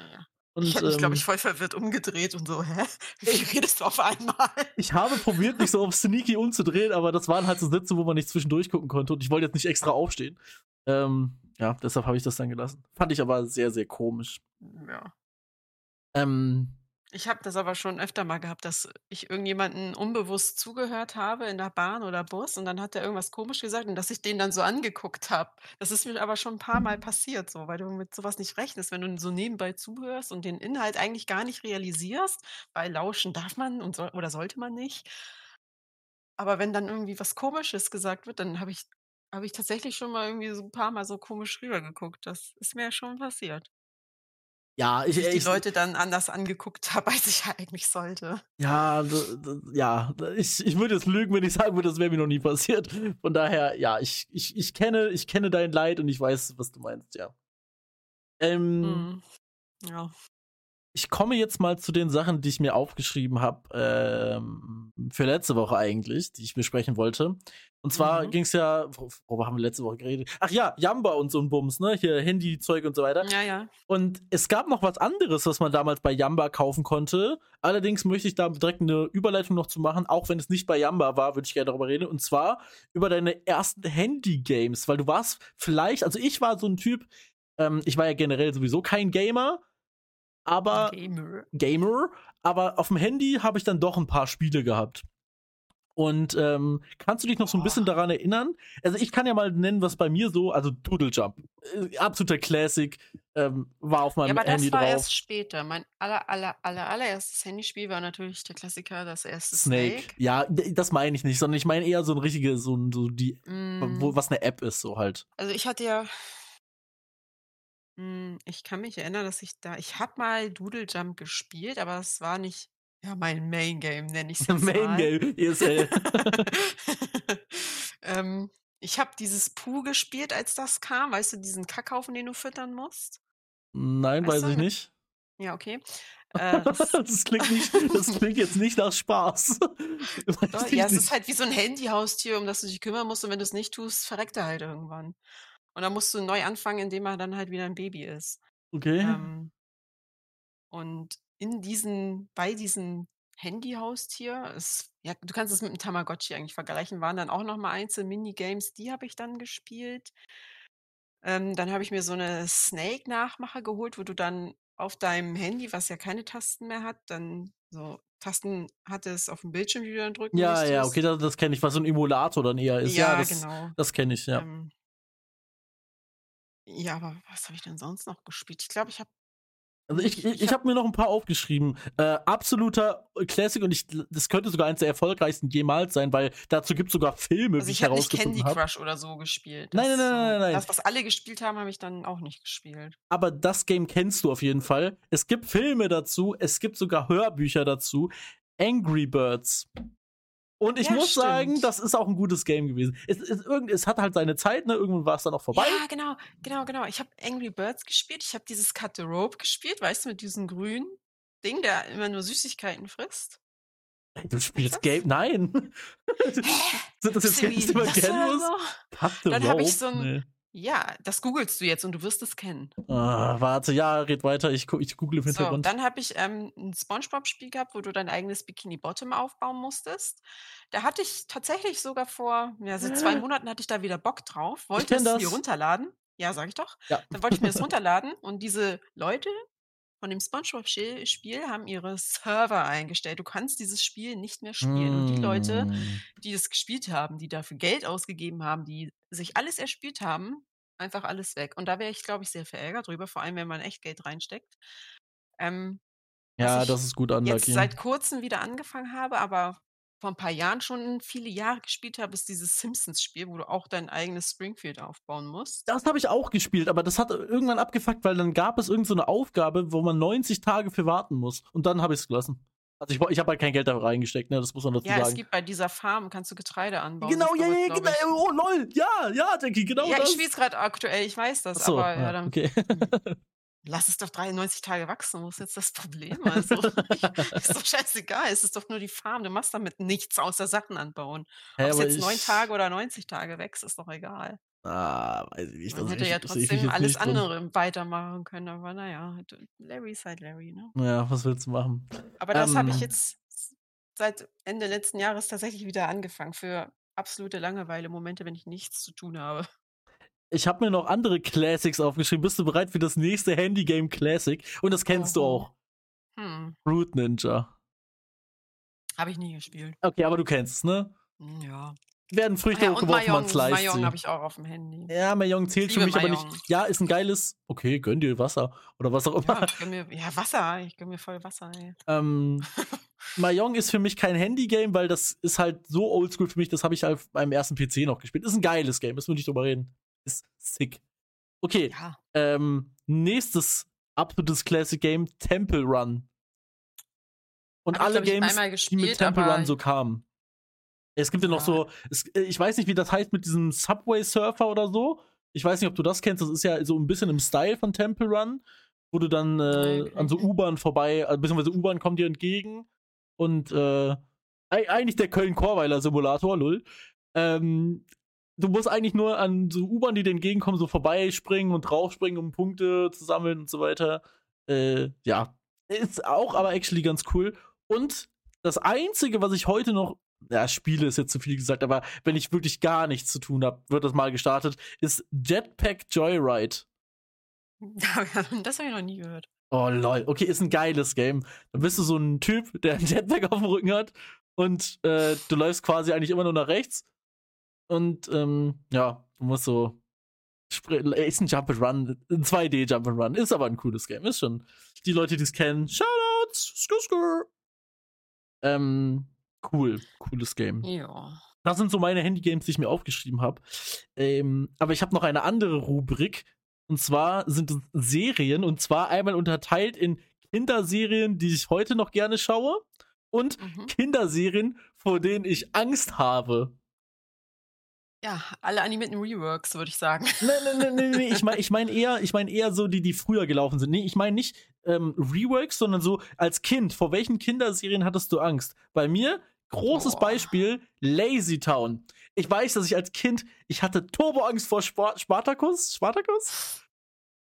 Und, Ich hätte mich, glaube ähm, ich, voll verwirrt umgedreht und so, hä? Wie redest du auf einmal? Ich habe probiert, mich so auf Sneaky umzudrehen, aber das waren halt so Sätze, wo man nicht zwischendurch gucken konnte und ich wollte jetzt nicht extra aufstehen. Ähm, ja, deshalb habe ich das dann gelassen. Fand ich aber sehr, sehr komisch. Ja. Ähm, Ich habe das aber schon öfter mal gehabt, dass ich irgendjemanden unbewusst zugehört habe in der Bahn oder Bus und dann hat er irgendwas komisch gesagt und dass ich den dann so angeguckt habe. Das ist mir aber schon ein paar Mal passiert so, weil du mit sowas nicht rechnest, wenn du so nebenbei zuhörst und den Inhalt eigentlich gar nicht realisierst, weil lauschen darf man und soll oder sollte man nicht. Aber wenn dann irgendwie was Komisches gesagt wird, dann habe ich habe ich tatsächlich schon mal irgendwie so ein paar Mal so komisch rübergeguckt. Das ist mir schon passiert. Ja, ich, ich die ich, Leute dann anders angeguckt habe, als ich eigentlich sollte. ja, ja, ich, ich würde jetzt lügen, wenn ich sagen würde, das wäre mir noch nie passiert. Von daher, ja, ich, ich, ich kenne, ich kenne dein Leid und ich weiß, was du meinst, ja. Ähm, Mhm. Ja. Ich komme jetzt mal zu den Sachen, die ich mir aufgeschrieben habe, ähm, für letzte Woche eigentlich, die ich besprechen wollte. Und zwar Mhm. ging es ja, wor- worüber haben wir letzte Woche geredet? Ach ja, Jamba und so ein Bums, ne? Hier Handyzeug und so weiter. Ja, ja. Und es gab noch was anderes, was man damals bei Jamba kaufen konnte. Allerdings möchte ich da direkt eine Überleitung noch zu machen, auch wenn es nicht bei Jamba war, würde ich gerne darüber reden. Und zwar über deine ersten Handy-Games, weil du warst vielleicht, also ich war so ein Typ, ähm, ich war ja generell sowieso kein Gamer, aber Gamer. Gamer, aber auf dem Handy habe ich dann doch ein paar Spiele gehabt. Und ähm, kannst du dich noch so ein bisschen Boah. daran erinnern? Also ich kann ja mal nennen, was bei mir so, also Doodle Jump, äh, absoluter Classic, ähm, war auf Ja, meinem aber das Handy war drauf. erst später. Mein aller, aller, aller, allererstes Handyspiel war natürlich der Klassiker, das erste Snake. Snake. Ja, das meine ich nicht, sondern ich meine eher so ein richtige, so, ein- so die, Mm, wo, was eine App ist, so halt. Also ich hatte ja, mm, ich kann mich erinnern, dass ich da, ich habe mal Doodle Jump gespielt, aber es war nicht, ja, mein Main Game, nenne ich es jetzt Main mal. Game, ESL. ähm, ich habe dieses Puh gespielt, als das kam. Weißt du, diesen Kackhaufen, den du füttern musst? Nein, Weißt weiß du? ich nicht. Ja, okay. Äh, das, Das klingt, nicht, das klingt jetzt nicht nach Spaß. Doch, ja, es ist halt wie so ein Handyhaustier, um das du dich kümmern musst. Und wenn du es nicht tust, verreckt er halt irgendwann. Und dann musst du neu anfangen, indem er dann halt wieder ein Baby ist. Okay. Ähm, und in diesen, bei diesem Handyhaustier, es, ja, du kannst es mit einem Tamagotchi eigentlich vergleichen, waren dann auch noch mal einzelne Minigames, die habe ich dann gespielt. Ähm, dann habe ich mir so eine Snake-Nachmacher geholt, wo du dann auf deinem Handy, was ja keine Tasten mehr hat, dann so Tasten hattest auf dem Bildschirm, die du dann drücken Ja, ja, musstest. okay, das, das kenne ich, was so ein Emulator dann eher ist. Ja, Ja, das, genau. das kenne ich, ja. Ähm, ja, aber was habe ich denn sonst noch gespielt? Ich glaube, ich habe Also ich, ich- ich, ich ich hab- habe mir noch ein paar aufgeschrieben. Äh, absoluter Classic und ich, das könnte sogar eins der erfolgreichsten jemals sein, weil dazu gibt es sogar Filme, Also wie ich ich habe nicht herausgefunden Candy habe. Crush oder so gespielt. Nein, nein, nein, nein, nein. Das, was alle gespielt haben, habe ich dann auch nicht gespielt. Aber das Game kennst du auf jeden Fall. Es gibt Filme dazu, es gibt sogar Hörbücher dazu. Angry Birds. Und ich Ja, muss sagen, stimmt. das ist auch ein gutes Game gewesen. Es, es, es hat halt seine Zeit, ne? Irgendwann war es dann auch vorbei. Ja, genau, genau, genau. Ich habe Angry Birds gespielt. Ich habe dieses Cut the Rope gespielt, weißt du, mit diesem grünen Ding, der immer nur Süßigkeiten frisst. Du spielst? Game? Nein. Sind das jetzt Games, die man kennen muss? Cut the Dann hab ich Rope? so ein- Nee. Ja, das googelst du jetzt und du wirst es kennen. Ah, warte, ja, red weiter. Ich, ich google im So, Hintergrund. dann habe ich ähm, ein Spongebob-Spiel gehabt, wo du dein eigenes Bikini Bottom aufbauen musstest. Da hatte ich tatsächlich sogar vor, ja, so zwei Monaten hatte ich da wieder Bock drauf, wollte es mir runterladen. Ja, sag ich doch. ja. Dann wollte ich mir das runterladen und diese Leute von dem Spongebob-Spiel haben ihre Server eingestellt. Du kannst dieses Spiel nicht mehr spielen. Und die Leute, Mm. die das gespielt haben, die dafür Geld ausgegeben haben, die sich alles erspielt haben, einfach alles weg. Und da wäre ich, glaube ich, sehr verärgert drüber, vor allem wenn man echt Geld reinsteckt. Ähm, Ja, das ist gut jetzt unlucky. seit kurzem wieder angefangen habe, aber vor ein paar Jahren schon viele Jahre gespielt habe, ist dieses Simpsons-Spiel, wo du auch dein eigenes Springfield aufbauen musst. Das habe ich auch gespielt, aber das hat irgendwann abgefuckt, weil dann gab es irgendeine so eine Aufgabe, wo man 90 Tage für warten muss. Und dann habe ich es gelassen. Also ich, ich habe halt kein Geld da reingesteckt, ne? Das muss man dazu Ja, es sagen. gibt bei dieser Farm, kannst du Getreide anbauen. Genau, ja, ja, genau. ich- Oh, lol. Ja, ja, Denki, genau Ja, ich das. spiele es gerade aktuell, ich weiß das, so, aber ja, ja, dann okay. Lass es doch 93 Tage wachsen, wo ist jetzt das Problem? Also, ist doch scheißegal, es ist doch nur die Farm, du machst damit nichts außer Sachen anbauen. Hä, Ob es jetzt neun Tage oder 90 Tage wächst, ist doch egal. Ah, weiß ich nicht. Man das hätte ja trotzdem alles nicht drin. andere weitermachen können, aber naja, Larry ist halt Larry, ne? Ja, was willst du machen? Aber das habe ich Ähm. jetzt seit Ende letzten Jahres tatsächlich wieder angefangen für absolute Langeweile, Momente, wenn ich nichts zu tun habe. Ich habe mir noch andere Classics aufgeschrieben. Bist du bereit für das nächste Handy-Game Classic? Und das kennst du Oho. auch. Hm, Root Ninja. habe ich nie gespielt. Okay, aber du kennst es, ne? Hm, Ja. Werden Ah Früchte ja, und hochgeworfen, man slice Mahjong habe ich auch auf dem Handy. Ja, Mahjong zählt für mich aber Mahjong. nicht. Ja, ist ein geiles. Okay, gönn dir Wasser. Oder was auch immer. Ja, ich gönn mir, ja, Wasser, ich gönn mir voll Wasser, ey. Ähm, Mahjong ist für mich kein Handy-Game, weil das ist halt so oldschool für mich. Das habe ich auf meinem ersten PC noch gespielt. Ist ein geiles Game, müssen wir nicht drüber reden. Ist sick. Okay, Ja. ähm, nächstes absolutes Classic Game, Temple Run. Und Hab alle Games, einmal die mit gespielt, Temple Run so kamen. Es gibt ja noch so, es, äh, ich weiß nicht, wie das heißt mit diesem Subway Surfer oder so. Ich weiß nicht, ob du das kennst. Das ist ja so ein bisschen im Style von Temple Run, wo du dann äh, Okay. an so U-Bahn vorbei, äh, beziehungsweise U-Bahn kommt dir entgegen und äh, ei- eigentlich der Köln-Korweiler Simulator, lull. Ähm, du musst eigentlich nur an so U-Bahn, die dir entgegenkommen, so vorbeispringen und draufspringen, um Punkte zu sammeln und so weiter. Äh, ja, ist auch aber actually ganz cool. Und das Einzige, was ich heute noch, ja, Spiele ist jetzt zu viel gesagt, aber wenn ich wirklich gar nichts zu tun habe, wird das mal gestartet, ist Jetpack Joyride. das habe ich noch nie gehört. Oh lol, okay, ist ein geiles Game. Dann bist du so ein Typ, der einen Jetpack auf dem Rücken hat und äh, du läufst quasi eigentlich immer nur nach rechts. Und ähm, ja, du musst so. Ist ein Jump and Run, ein 2D Jump and Run, ist aber ein cooles Game. Ist schon. Die Leute, die es kennen, Shoutouts, skur, skur. Ähm, cool, cooles Game. Ja. Das sind so meine Handygames, die ich mir aufgeschrieben habe. Ähm, aber ich habe noch eine andere Rubrik. Und zwar sind es Serien. Und zwar einmal unterteilt in Kinderserien, die ich heute noch gerne schaue. Und Mhm. Kinderserien, vor denen ich Angst habe. Ja, alle animierten Reworks, würde ich sagen. Nee, nee, nee, nee, nee. Ich meine ich mein eher, ich mein eher so die, die früher gelaufen sind. Nee, ich meine nicht ähm, Reworks, sondern so als Kind. Vor welchen Kinderserien hattest du Angst? Bei mir, großes Boah. Beispiel, Lazy Town. Ich weiß, dass ich als Kind, ich hatte Turboangst vor Spart Spartacus. Spartacus?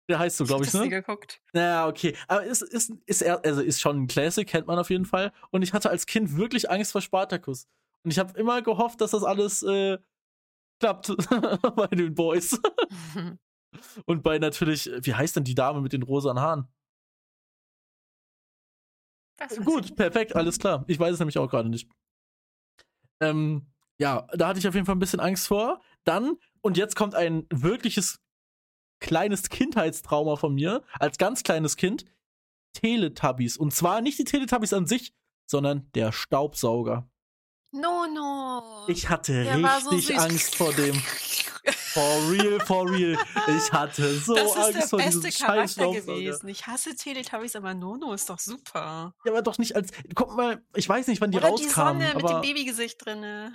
Der heißt so, glaube ich, nie ne? geguckt. Ja, okay. Aber ist, ist, ist, eher- also ist schon ein Classic, kennt man auf jeden Fall. Und ich hatte als Kind wirklich Angst vor Spartacus. Und ich habe immer gehofft, dass das alles äh, klappt bei den Boys. Und bei natürlich, wie heißt denn die Dame mit den rosanen Haaren? Weiß Gut, perfekt, alles klar. Ich weiß es nämlich auch gerade nicht. Ähm, ja, da hatte ich auf jeden Fall ein bisschen Angst vor. Dann, und jetzt kommt ein wirkliches kleines Kindheitstrauma von mir, als ganz kleines Kind, Teletubbies. Und zwar nicht die Teletubbies an sich, sondern der Staubsauger. No, no. Ich hatte Der so richtig süß. Angst vor dem. For real, for real. Ich hatte so das ist Angst der vor beste diesem Charakter gewesen. Ich hasse Teletubbies, aber Nono ist doch super. Ja, aber doch nicht als. Guck mal, ich weiß nicht, wann die Oder die rauskamen. Sonne mit dem Babygesicht drinne.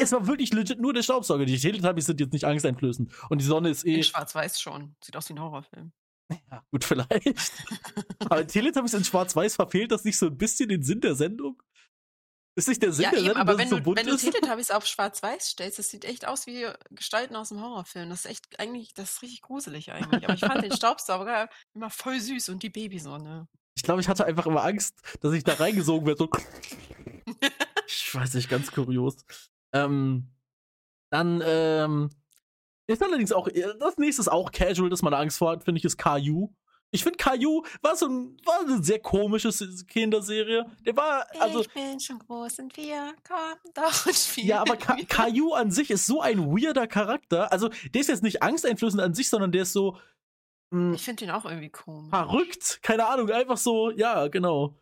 es war wirklich legit nur der Staubsauger. Die Teletubbies sind jetzt nicht angsteinflößend. Und die Sonne ist eh. In Schwarz-Weiß schon. Sieht aus wie ein Horrorfilm. Ja, gut, vielleicht. aber Teletubbies in Schwarz-Weiß verfehlt das nicht so ein bisschen den Sinn der Sendung? Ist nicht der Sinn Ja, der eben, Sendung, aber wenn so du, wenn du ist? Teletubbies auf Schwarz-Weiß stellst, das sieht echt aus wie Gestalten aus dem Horrorfilm. Das ist echt eigentlich, das ist richtig gruselig eigentlich. Aber ich fand den Staubsauger immer voll süß und die Babysonne. Ich glaube, ich hatte einfach immer Angst, dass ich da reingesogen werde. So. ich weiß nicht, ganz kurios. Ähm, dann ähm, ist allerdings auch, das nächste ist auch casual, dass man da Angst vor hat, finde ich, ist Caillou. Ich finde, Caillou war so ein, war eine sehr komische S- Kinderserie. Der war, also, ich bin schon groß und wir kommen doch und spielen. ja, aber wir. Caillou an sich ist so ein weirder Charakter. Also, der ist jetzt nicht angsteinflößend an sich, sondern der ist so mh, Ich finde den auch irgendwie komisch. verrückt. Keine Ahnung, einfach so, ja, genau.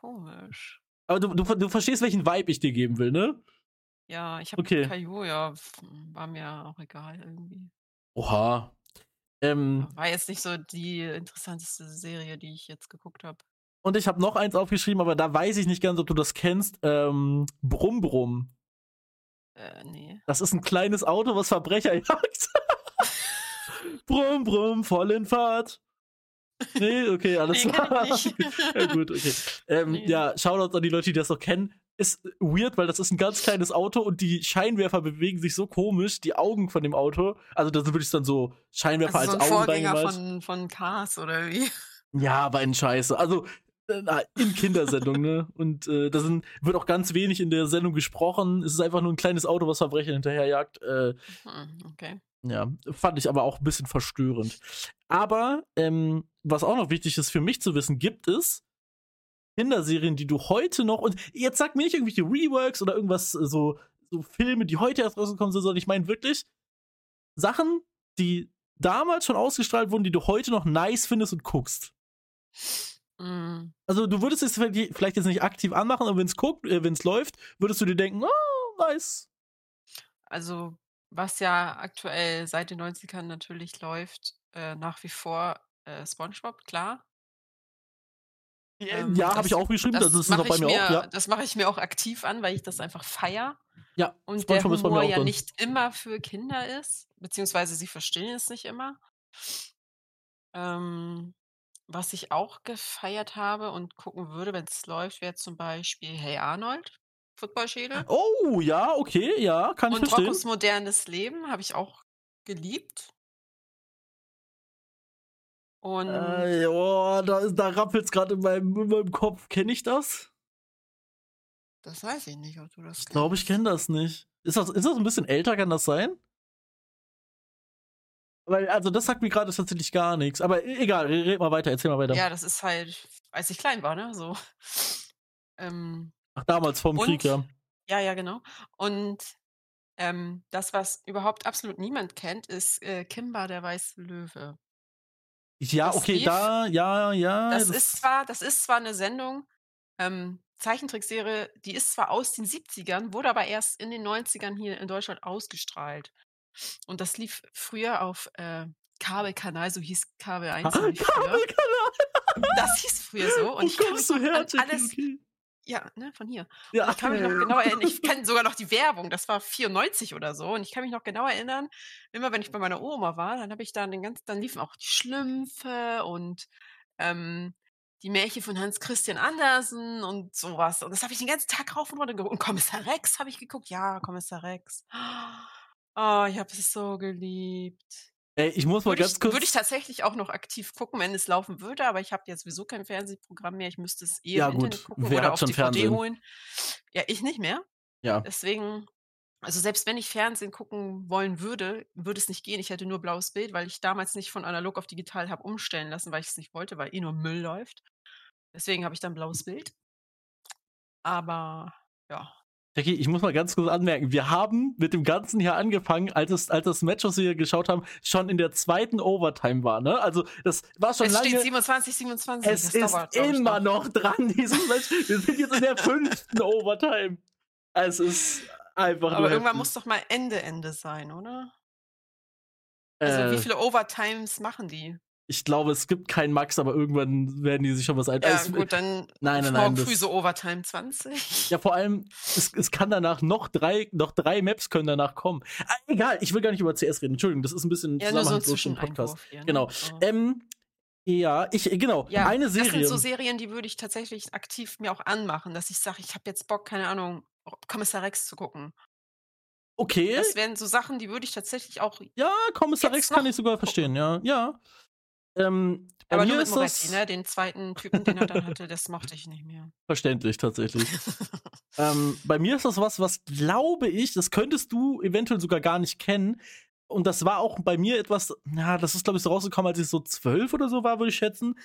Komisch. Aber du, du, du verstehst, welchen Vibe ich dir geben will, ne? Ja, ich habe Okay. Caillou, ja, war mir auch egal irgendwie. Oha. Ähm, War jetzt nicht so die interessanteste Serie, die ich jetzt geguckt habe. und ich habe noch eins aufgeschrieben, aber da weiß ich nicht ganz, ob du das kennst. Ähm, Brumm Brumm. Äh, nee. Das ist ein kleines Auto, was Verbrecher jagt. brumm Brumm, voll in Fahrt. Nee, okay, alles kenn klar. ja, gut, okay. Ähm, Nee. Ja, Shoutouts an die Leute, die das noch kennen. Ist weird, weil das ist ein ganz kleines Auto und die Scheinwerfer bewegen sich so komisch, die Augen von dem Auto. Also da würde ich dann so Scheinwerfer Also so ein als Augen Vorgänger von, von Cars oder wie? Ja, aber in Scheiße. Also äh, in Kindersendung, ne? Und äh, da sind, wird auch ganz wenig in der Sendung gesprochen. Es ist einfach nur ein kleines Auto, was Verbrecher hinterherjagt. Äh, Hm, okay. ja, fand ich aber auch ein bisschen verstörend. Aber ähm, was auch noch wichtig ist für mich zu wissen, gibt es Kinderserien, die du heute noch und jetzt sag mir nicht irgendwelche Reworks oder irgendwas äh, so so Filme, die heute erst rausgekommen sind, sondern ich meine wirklich Sachen, die damals schon ausgestrahlt wurden, die du heute noch nice findest und guckst. Hm, Also du würdest es vielleicht jetzt nicht aktiv anmachen, aber wenn es guckt, äh, wenn es läuft, würdest du dir denken, oh, nice. Also, was ja aktuell seit den 90ern natürlich läuft, äh, nach wie vor äh, SpongeBob, klar. Ähm, ja, habe das- ich auch geschrieben, das, ist mach noch bei ich mir, auch, ja. Das mache ich mir auch aktiv an, weil ich das einfach feier. Ja, Und SpongeBob der ist bei mir Humor auch ja drin. nicht immer für Kinder ist, beziehungsweise sie verstehen es nicht immer. Ähm, was ich auch gefeiert habe und gucken würde, wenn es läuft, wäre zum Beispiel Hey Arnold, Footballschädel. Oh, ja, okay, ja, kann ich Und verstehen. Roccos modernes Leben habe ich auch geliebt. Und Äh, oh, da, ist- da rappelt's gerade in meinem, in meinem Kopf. Kenne ich das? das weiß ich nicht, ob du das Ich glaube, ich kennst. kenne das nicht. Ist das, ist das ein bisschen älter, kann das sein? Weil, also, das sagt mir gerade tatsächlich gar nichts. Aber e- egal, red mal weiter, erzähl mal weiter. Ja, das ist halt, als ich klein war, ne? So. Ähm, Ach, damals vorm und, Krieg, ja. ja, ja, genau. Und ähm, das, was überhaupt absolut niemand kennt, ist äh, Kimba, der weiße Löwe. Ja, Das okay, lief- da, ja, ja. Das ist zwar, das ist zwar eine Sendung, ähm, Zeichentrickserie, die ist zwar aus den 70ern, wurde aber erst in den 90ern hier in Deutschland ausgestrahlt. Und das lief früher auf äh, Kabelkanal, so hieß Kabel 1 Ah. Kabelkanal. Das hieß früher so. Und Wo ich kann kommst du noch her, alles, Okay. Ja, ne, von hier. Ja. Ich kann mich noch genau erinnern, ich kenne sogar noch die Werbung, das war 94 oder so. Und ich kann mich noch genau erinnern, immer wenn ich bei meiner Oma war, dann habe ich dann den ganzen, dann liefen auch die Schlümpfe und ähm, die Märchen von Hans Christian Andersen und sowas. Und das habe ich den ganzen Tag rauf und runter geguckt. Und Kommissar Rex habe ich geguckt. Ja, Kommissar Rex. Oh, ich habe es so geliebt. Ey, ich muss mal Würde ganz ich, kurz. würde ich tatsächlich auch noch aktiv gucken, wenn es laufen würde, aber ich habe jetzt sowieso kein Fernsehprogramm mehr. Ich müsste es eh Ja, im gut. Internet gucken Wer oder hat auf schon DVD Fernsehen? holen. Ja, ich nicht mehr. ja. Deswegen, also selbst wenn ich Fernsehen gucken wollen würde, würde es nicht gehen. Ich hätte nur blaues Bild, weil ich damals nicht von analog auf digital habe umstellen lassen, weil ich es nicht wollte, weil eh nur Müll läuft. Deswegen habe ich dann blaues Bild. Aber ja. Jackie, ich muss mal ganz kurz anmerken, wir haben mit dem Ganzen hier angefangen, als, es, als das Match, was wir hier geschaut haben, schon in der zweiten Overtime war, ne? Also, das war schon es lange. steht 27, 27. es das ist dauert, immer noch dran, dieses Match. Wir sind jetzt in der fünften Overtime. Es ist einfach Aber irgendwann heftig. muss doch mal Ende, Ende sein, oder? Also wie Äh, viele Overtimes machen die? Ich glaube, es gibt keinen Max, aber irgendwann werden die sich schon was ein. Ja, es- gut, dann nein, nein, morgen nein, früh so Overtime 20. Ja, vor allem, es, es kann danach noch drei, noch drei Maps können danach kommen. Ah, egal, ich will gar nicht über CS reden. Entschuldigung, das ist ein bisschen Ja, nur so im Podcast. Hier. ne? Genau. So. Ähm, ja, ich, genau, Ja, eine das sind Serie. so Serien, die würde ich tatsächlich aktiv mir auch anmachen, dass ich sage, ich habe jetzt Bock, keine Ahnung, Kommissar Rex zu gucken. okay, Das wären so Sachen, die würde ich tatsächlich auch ja, Kommissar Rex kann ich sogar verstehen, ja, ja. Ähm, bei aber mir ist Moretti, das ne? Den zweiten Typen, den er dann hatte, das mochte ich nicht mehr. verständlich tatsächlich. ähm, bei mir ist das was, was glaube ich, das könntest du eventuell sogar gar nicht kennen. Und das war auch bei mir etwas, na, das ist glaube ich so rausgekommen, als ich so zwölf oder so war, würde ich schätzen.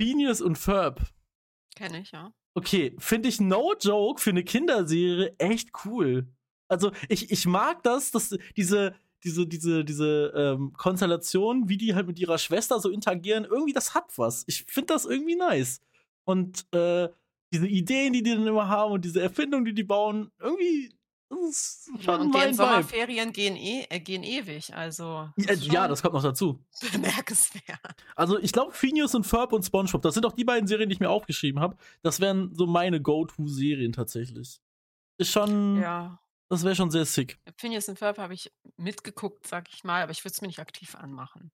Phineas und Ferb. Kenne ich, ja. Okay, finde ich no joke für eine Kinderserie echt cool. Also ich, ich mag das, dass diese, diese, diese, diese ähm, Konstellation, wie die halt mit ihrer Schwester so interagieren, irgendwie das hat was. Ich finde das irgendwie nice. Und äh, diese Ideen, die die dann immer haben und diese Erfindungen, die die bauen, irgendwie das ist Ja, schon und mein deren Vibe. Sommerferien gehen, eh, äh, gehen ewig, also Ja, ja, das kommt noch dazu. bemerkenswert. Also ich glaube, Phineas und Ferb und SpongeBob, das sind auch die beiden Serien, die ich mir aufgeschrieben habe. Das wären so meine Go-To-Serien tatsächlich. Ist schon, Ja. Das wäre schon sehr sick. Phineas und Ferb habe ich mitgeguckt, sag ich mal, aber ich würde es mir nicht aktiv anmachen.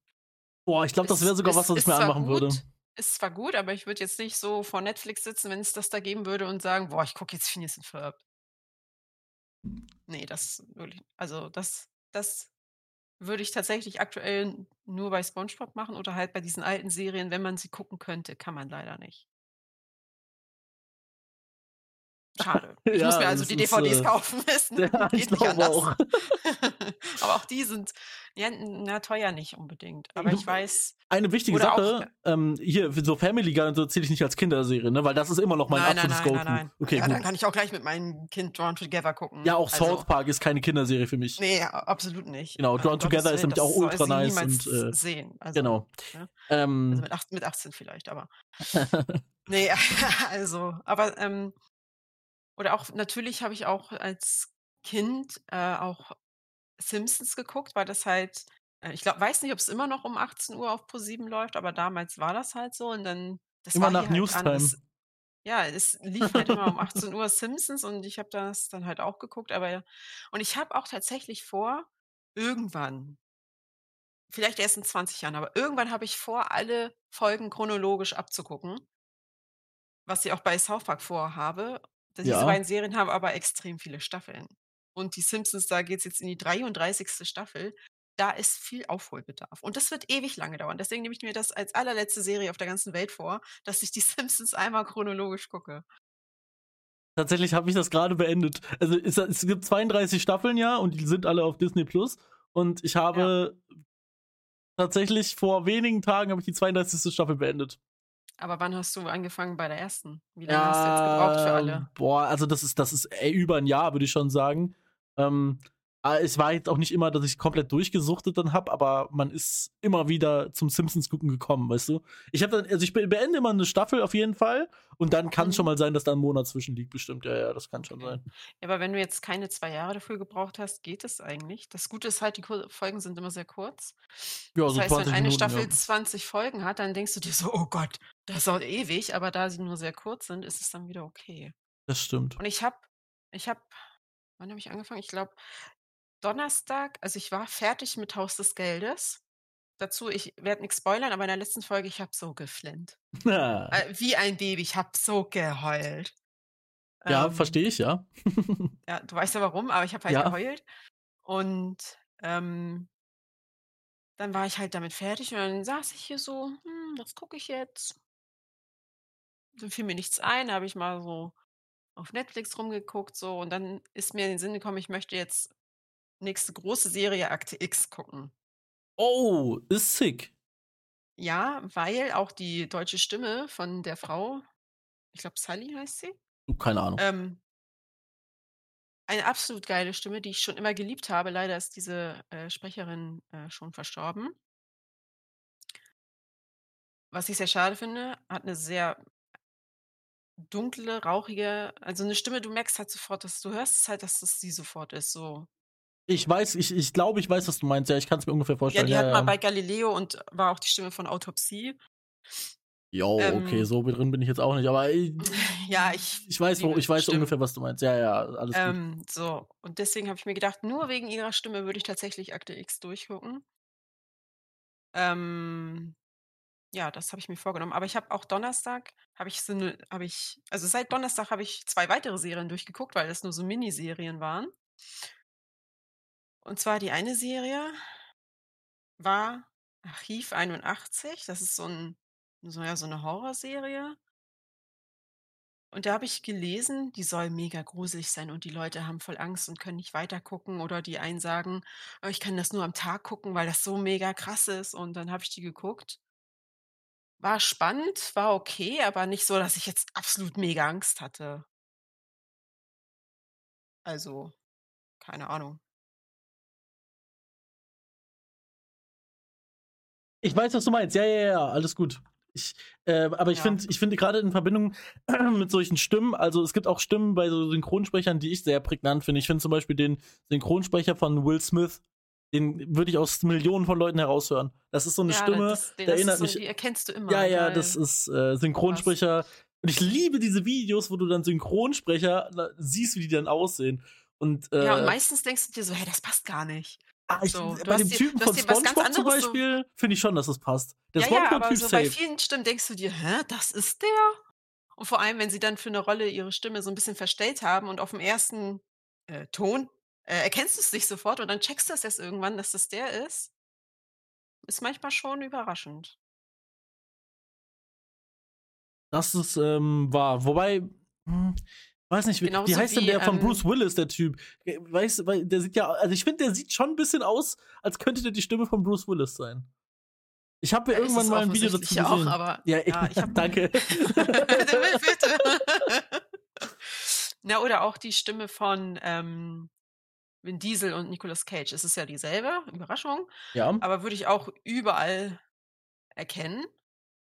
Boah, ich glaube, das wäre sogar ist- was, was ich mir anmachen würde. gut, Ist zwar gut, aber ich würde jetzt nicht so vor Netflix sitzen, wenn es das da geben würde und sagen, boah, ich gucke jetzt Phineas und Ferb. Nee, das wirklich, also das, das würde ich tatsächlich aktuell nur bei SpongeBob machen oder halt bei diesen alten Serien, wenn man sie gucken könnte, kann man leider nicht. Schade. Ich muss Ja, mir also die ist, DVDs äh, kaufen. Es ja, ich geht nicht glaube anders. auch. Aber auch die sind, ja, na, teuer nicht unbedingt. Aber ich weiß, Eine wichtige Oder auch- Sache, ähm, hier, so Family Guy und so zähle ich nicht als Kinderserie, ne? Weil das ist immer noch mein nein, absolutes nein, nein, Go-To. nein. Okay, ja, dann gut. kann ich auch gleich mit meinem Kind Drawn Together gucken. Ja, auch Also, South Park ist keine Kinderserie für mich. Nee, absolut nicht. Genau, Um Drawn Together ist Willen, nämlich auch ultra nice niemals und, äh, sehen. Also, Genau. ja. Ähm, Also mit, acht, mit 18 vielleicht, aber. nee, also, aber, ähm, oder auch, natürlich habe ich auch als Kind äh, auch Simpsons geguckt, weil das halt, äh, ich glaube, weiß nicht, ob es immer noch um 18 Uhr auf Pro7 läuft, aber damals war das halt so und dann, das Immer war nach halt Newstime. Es, ja, es lief halt immer um 18 Uhr Simpsons und ich habe das dann halt auch geguckt, aber, und ich habe auch tatsächlich vor, irgendwann, vielleicht erst in 20 Jahren, aber irgendwann habe ich vor, alle Folgen chronologisch abzugucken. Was ich auch bei South Park vorhabe. Diese Ja. beiden Serien haben aber extrem viele Staffeln. Und die Simpsons, da geht es jetzt in die 33. Staffel. Da ist viel Aufholbedarf. Und das wird ewig lange dauern. Deswegen nehme ich mir das als allerletzte Serie auf der ganzen Welt vor, dass ich die Simpsons einmal chronologisch gucke. Tatsächlich habe ich das gerade beendet. Also es, es gibt 32 Staffeln ja und die sind alle auf Disney Plus. Und ich habe tatsächlich vor wenigen Tagen habe ich die 32. Staffel beendet. Aber wann hast du angefangen bei der ersten? Wie lange hast du jetzt gebraucht für alle? Ähm, Boah, also das ist, das ist ey, über ein Jahr, würde ich schon sagen. Ähm, es war jetzt auch nicht immer, dass ich komplett durchgesuchtet dann habe, aber man ist immer wieder zum Simpsons gucken gekommen, weißt du? Ich habe dann, also ich be- beende immer eine Staffel auf jeden Fall und dann kann es Mhm. schon mal sein, dass da ein Monat zwischen liegt, bestimmt. Ja, ja, das kann schon sein. Ja, aber wenn du jetzt keine zwei Jahre dafür gebraucht hast, geht es eigentlich. Das Gute ist halt, die Folgen sind immer sehr kurz. Ja, Das so heißt, 20 wenn eine Minuten, Staffel ja. 20 Folgen hat, dann denkst du dir so, oh Gott, das dauert ewig, aber da sie nur sehr kurz sind, ist es dann wieder okay. Das stimmt. Und ich habe, ich habe, wann habe ich angefangen? Ich glaube, Donnerstag, also ich war fertig mit Haus des Geldes. Dazu, ich werde nichts spoilern, aber in der letzten Folge, ich habe so geflennt. Ja, Äh, wie ein Baby, ich habe so geheult. ja Ähm, verstehe ich, ja. Ja, du weißt ja warum, aber ich habe halt Ja. geheult. Und ähm, dann war ich halt damit fertig und dann saß ich hier so, hm, was gucke ich jetzt? Dann fiel mir nichts ein, habe ich mal so auf Netflix rumgeguckt so und dann ist mir in den Sinn gekommen, ich möchte jetzt nächste große Serie Akte X gucken. Oh, ist sick. Ja, weil auch die deutsche Stimme von der Frau, ich glaube Sally heißt sie, Du, keine Ahnung. Ähm, eine absolut geile Stimme, die ich schon immer geliebt habe. Leider ist diese äh, Sprecherin äh, schon verstorben. Was ich sehr schade finde, hat eine sehr dunkle, rauchige, also eine Stimme, du merkst halt sofort, dass du hörst es halt, dass das sie sofort ist. So Ich weiß, ich, ich glaube, ich weiß, was du meinst. Ja, ich kann es mir ungefähr Ja, vorstellen. die Ja, hat ja. mal bei Galileo und war auch die Stimme von Autopsie. Jo, okay, ähm, so drin bin ich jetzt auch nicht, aber ich, Ja, ich ich weiß, wo, ich weiß ungefähr, was du meinst. Ja, ja, alles gut. Ähm, so, und deswegen habe ich mir gedacht, nur wegen ihrer Stimme würde ich tatsächlich Akte X durchgucken. Ähm, ja, das habe ich mir vorgenommen. Aber ich habe auch Donnerstag, habe ich so eine, habe ich, also seit Donnerstag habe ich zwei weitere Serien durchgeguckt, weil das nur so Miniserien waren. Und zwar die eine Serie war Archiv 81. Das ist so ein, so, ja, so eine Horrorserie. Und da habe ich gelesen, die soll mega gruselig sein und die Leute haben voll Angst und können nicht weitergucken oder die einen sagen, oh, ich kann das nur am Tag gucken, weil das so mega krass ist. Und dann habe ich die geguckt. War spannend, war okay, aber nicht so, dass ich jetzt absolut mega Angst hatte. Also, keine Ahnung. Ich weiß, was du meinst. Ja, ja, ja, alles gut. Ich, äh, aber ich Ja. finde, ich finde gerade in Verbindung mit solchen Stimmen, also es gibt auch Stimmen bei so Synchronsprechern, die ich sehr prägnant finde. Ich finde zum Beispiel den Synchronsprecher von Will Smith, den würde ich aus Millionen von Leuten heraushören. Das ist so eine Ja, Stimme, das, das erinnert so, mich. die erkennst du immer. Ja, ja, das ist äh, Synchronsprecher. Und ich liebe diese Videos, wo du dann Synchronsprecher siehst, wie die dann aussehen. Und, äh, Ja, und meistens denkst du dir so, hey, das passt gar nicht. Ah, ich, so, bei dem Typen von SpongeBob zum anderes so- Beispiel finde ich schon, dass es passt. Der ja, ja, aber so bei vielen Stimmen denkst du dir, hä, das ist der? Und vor allem, wenn sie dann für eine Rolle ihre Stimme so ein bisschen verstellt haben und auf dem ersten äh, Ton äh, erkennst du es nicht sofort und dann checkst du es erst irgendwann, dass das der ist. Ist manchmal schon überraschend. Das ist ähm, wahr. Wobei, hm, weiß nicht, wie, wie Genauso heißt denn wie, der von ähm, Bruce Willis, der Typ? Äh, Weißt du, weil der sieht ja, also ich finde, der sieht schon ein bisschen aus, als könnte der die Stimme von Bruce Willis sein. Ich habe ja irgendwann mal ein Video dazu gesehen. auch, aber ja, ja, ich hab- danke. Na, oder auch die Stimme von ähm, Vin Diesel und Nicolas Cage. Es ist ja dieselbe, Überraschung. ja. Aber würde ich auch überall erkennen.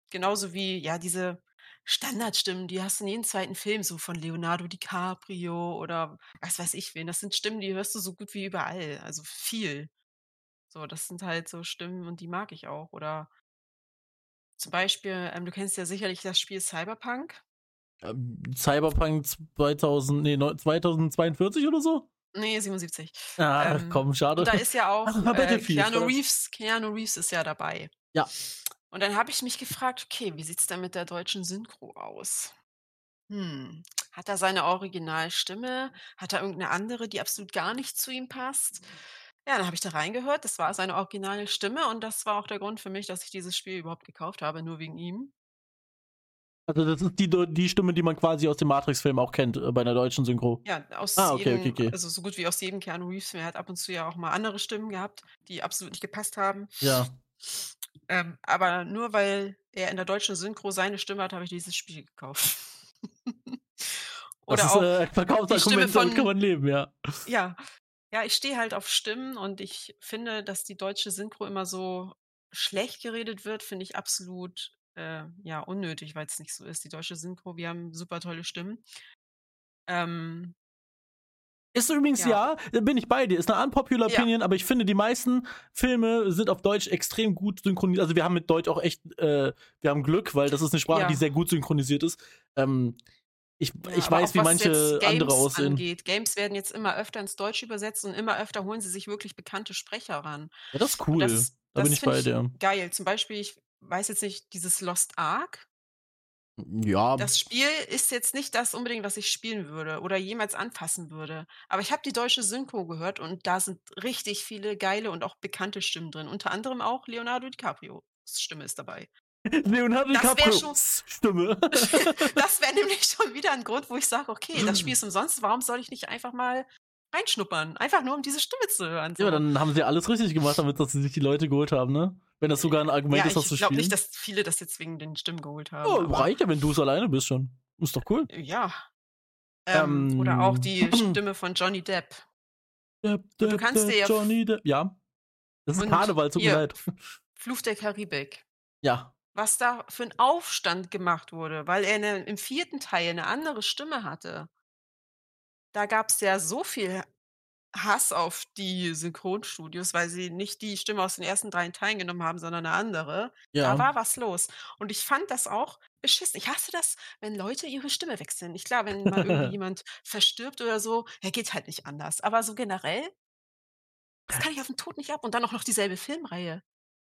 Genauso wie, ja, diese Standardstimmen, die hast du in jedem zweiten Film, so von Leonardo DiCaprio oder was weiß ich wen. Das sind Stimmen, die hörst du so gut wie überall. Also viel. So, das sind halt so Stimmen und die mag ich auch. Oder zum Beispiel, ähm, du kennst ja sicherlich das Spiel Cyberpunk. Ähm, Cyberpunk 2000, nee, neu- 2042 oder so? Nee, 77. Ah, Ähm, komm, schade. Da ist ja auch äh, Keanu? Reeves. Keanu Reeves ist ja dabei. Ja. Und dann habe ich mich gefragt, okay, wie sieht's denn mit der deutschen Synchro aus? Hm, hat er seine Originalstimme? Hat er irgendeine andere, die absolut gar nicht zu ihm passt? Ja, dann habe ich da reingehört. Das war seine originale Stimme und das war auch der Grund für mich, dass ich dieses Spiel überhaupt gekauft habe, nur wegen ihm. Also das ist die, die Stimme, die man quasi aus dem Matrix-Film auch kennt, äh, bei einer deutschen Synchro. Ja, aus Ah, okay, jedem, okay, okay. also so gut wie aus jedem Keanu Reeves. Er hat ab und zu ja auch mal andere Stimmen gehabt, die absolut nicht gepasst haben. Ja. Ähm, aber nur weil er in der deutschen Synchro seine Stimme hat, habe ich dieses Spiel gekauft. Das Oder ist auch, äh, Verkaufsargument, von- kann man leben, ja. ja, ja, ich stehe halt auf Stimmen und ich finde, dass die deutsche Synchro immer so schlecht geredet wird, finde ich absolut äh, ja unnötig, weil es nicht so ist. Die deutsche Synchro, wir haben super tolle Stimmen. Ähm, Ist übrigens ja. Ja. da bin ich bei dir. Ist eine unpopular Ja. Opinion, aber ich finde, die meisten Filme sind auf Deutsch extrem gut synchronisiert. Also wir haben mit Deutsch auch echt, äh, wir haben Glück, weil das ist eine Sprache, Ja. die sehr gut synchronisiert ist. Ähm, ich ich weiß, wie manche andere Games aussehen. Angeht. Games werden jetzt immer öfter ins Deutsche übersetzt und immer öfter holen sie sich wirklich bekannte Sprecher ran. Ja, das ist Und cool. das, da das bin ich bei dir. Geil. Zum Beispiel, ich weiß jetzt nicht, dieses Lost Ark. Ja, Das Spiel ist jetzt nicht das unbedingt, was ich spielen würde oder jemals anfassen würde. Aber ich habe die deutsche Synchro gehört und da sind richtig viele geile und auch bekannte Stimmen drin. Unter anderem auch Leonardo DiCaprio. Stimme ist dabei. Leonardo das wär DiCaprio. schon- Stimme. Das wäre nämlich schon wieder ein Grund, wo ich sage, okay, das Spiel ist umsonst, warum soll ich nicht einfach mal reinschnuppern? Einfach nur, um diese Stimme zu hören. ja, so. dann haben sie alles richtig gemacht, damit dass sie sich die Leute geholt haben, ne? Wenn das sogar ein Argument ja, ist, das zu ich glaube spielen. nicht, dass viele das jetzt wegen den Stimmen geholt haben. oh, reicht ja, wenn du es alleine bist schon. Ist doch cool. Ja. Ähm, oder auch die Ähm. Stimme von Johnny Depp. Depp, du Depp, kannst Depp, dir ja- Johnny Depp. Ja. Das ist Karneval, tut mir leid. Fluch der Karibik. Ja. Was da für ein Aufstand gemacht wurde, weil er eine, im vierten Teil eine andere Stimme hatte. Da gab es ja so viel Hass auf die Synchronstudios, weil sie nicht die Stimme aus den ersten 3 Teilen genommen haben, sondern 'ne andere. Da Ja. war was los. Und ich fand das auch beschissen. Ich hasse das, wenn Leute ihre Stimme wechseln. Ich klar, wenn mal irgendwie jemand verstirbt oder so, ja, geht halt nicht anders. Aber so generell das kann ich auf 'n Tod nicht ab und dann auch noch dieselbe Filmreihe.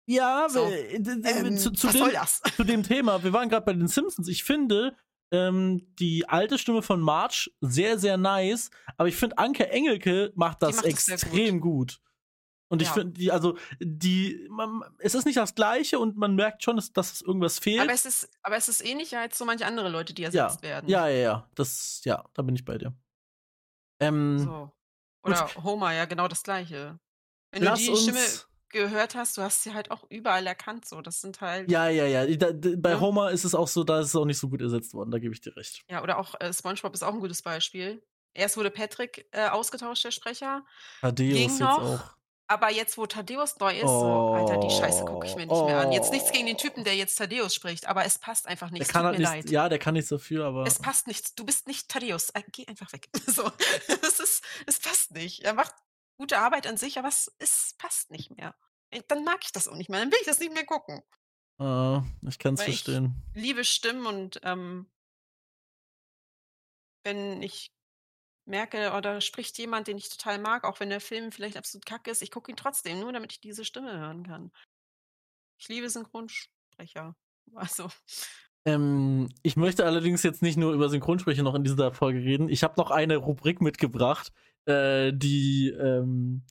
Ja, So, ähm, zu zu dem zu dem Thema, wir waren grad bei den Simpsons. Ich finde, ähm, die alte Stimme von Marge sehr, sehr nice, aber ich finde, Anke Engelke macht das macht extrem gut. Und ich Ja. finde, die also, die man es ist nicht das Gleiche und man merkt schon, dass dass irgendwas fehlt. Aber es ist aber es ist ähnlicher als so manche andere Leute, die Ja. ersetzt werden. Ja, ja, ja. Das ja, da bin ich bei dir. Ähm, So. gut. Oder Homer, ja genau das Gleiche. Wenn du Lass die Stimme gehört hast, du hast sie halt auch überall erkannt so. Das sind halt Ja, ja, ja. Da bei Ne? Homer ist es auch so, da ist es auch nicht so gut ersetzt worden, da gebe ich dir recht. Ja, oder auch, äh, SpongeBob ist auch 'n gutes Beispiel. Erst wurde Patrick, äh, ausgetauscht, der Sprecher. Thaddeus Ging jetzt noch, auch. aber jetzt, wo Thaddeus neu ist, so, Alter, die Scheiße gucke ich Oh, mir nicht mehr an. Jetzt nichts gegen den oh. Typen, der jetzt Thaddeus spricht, aber es passt einfach nicht. Der kann tut halt mir nichts leid. ja, der kann nichts dafür, aber Es passt nicht. Du bist nicht Thaddeus. Äh, geh einfach weg. So, es ist es passt nicht. Er macht gute Arbeit an sich, aber es es passt nicht mehr. Äh, dann mag ich das auch nicht mehr. Dann will ich das nicht mehr gucken. äh, ich Weil ich verstehen. liebe Stimmen und, ähm wenn ich merke, oh, da spricht jemand, den ich total mag, auch wenn der Film vielleicht absolut kacke ist, ich gucke ihn trotzdem, nur damit ich diese Stimme hören kann. Ich liebe Synchronsprecher. Also Ähm, ich möchte allerdings jetzt nicht nur über Synchronsprecher noch in dieser Folge reden. Ich habe noch eine Rubrik mitgebracht, äh, die ähm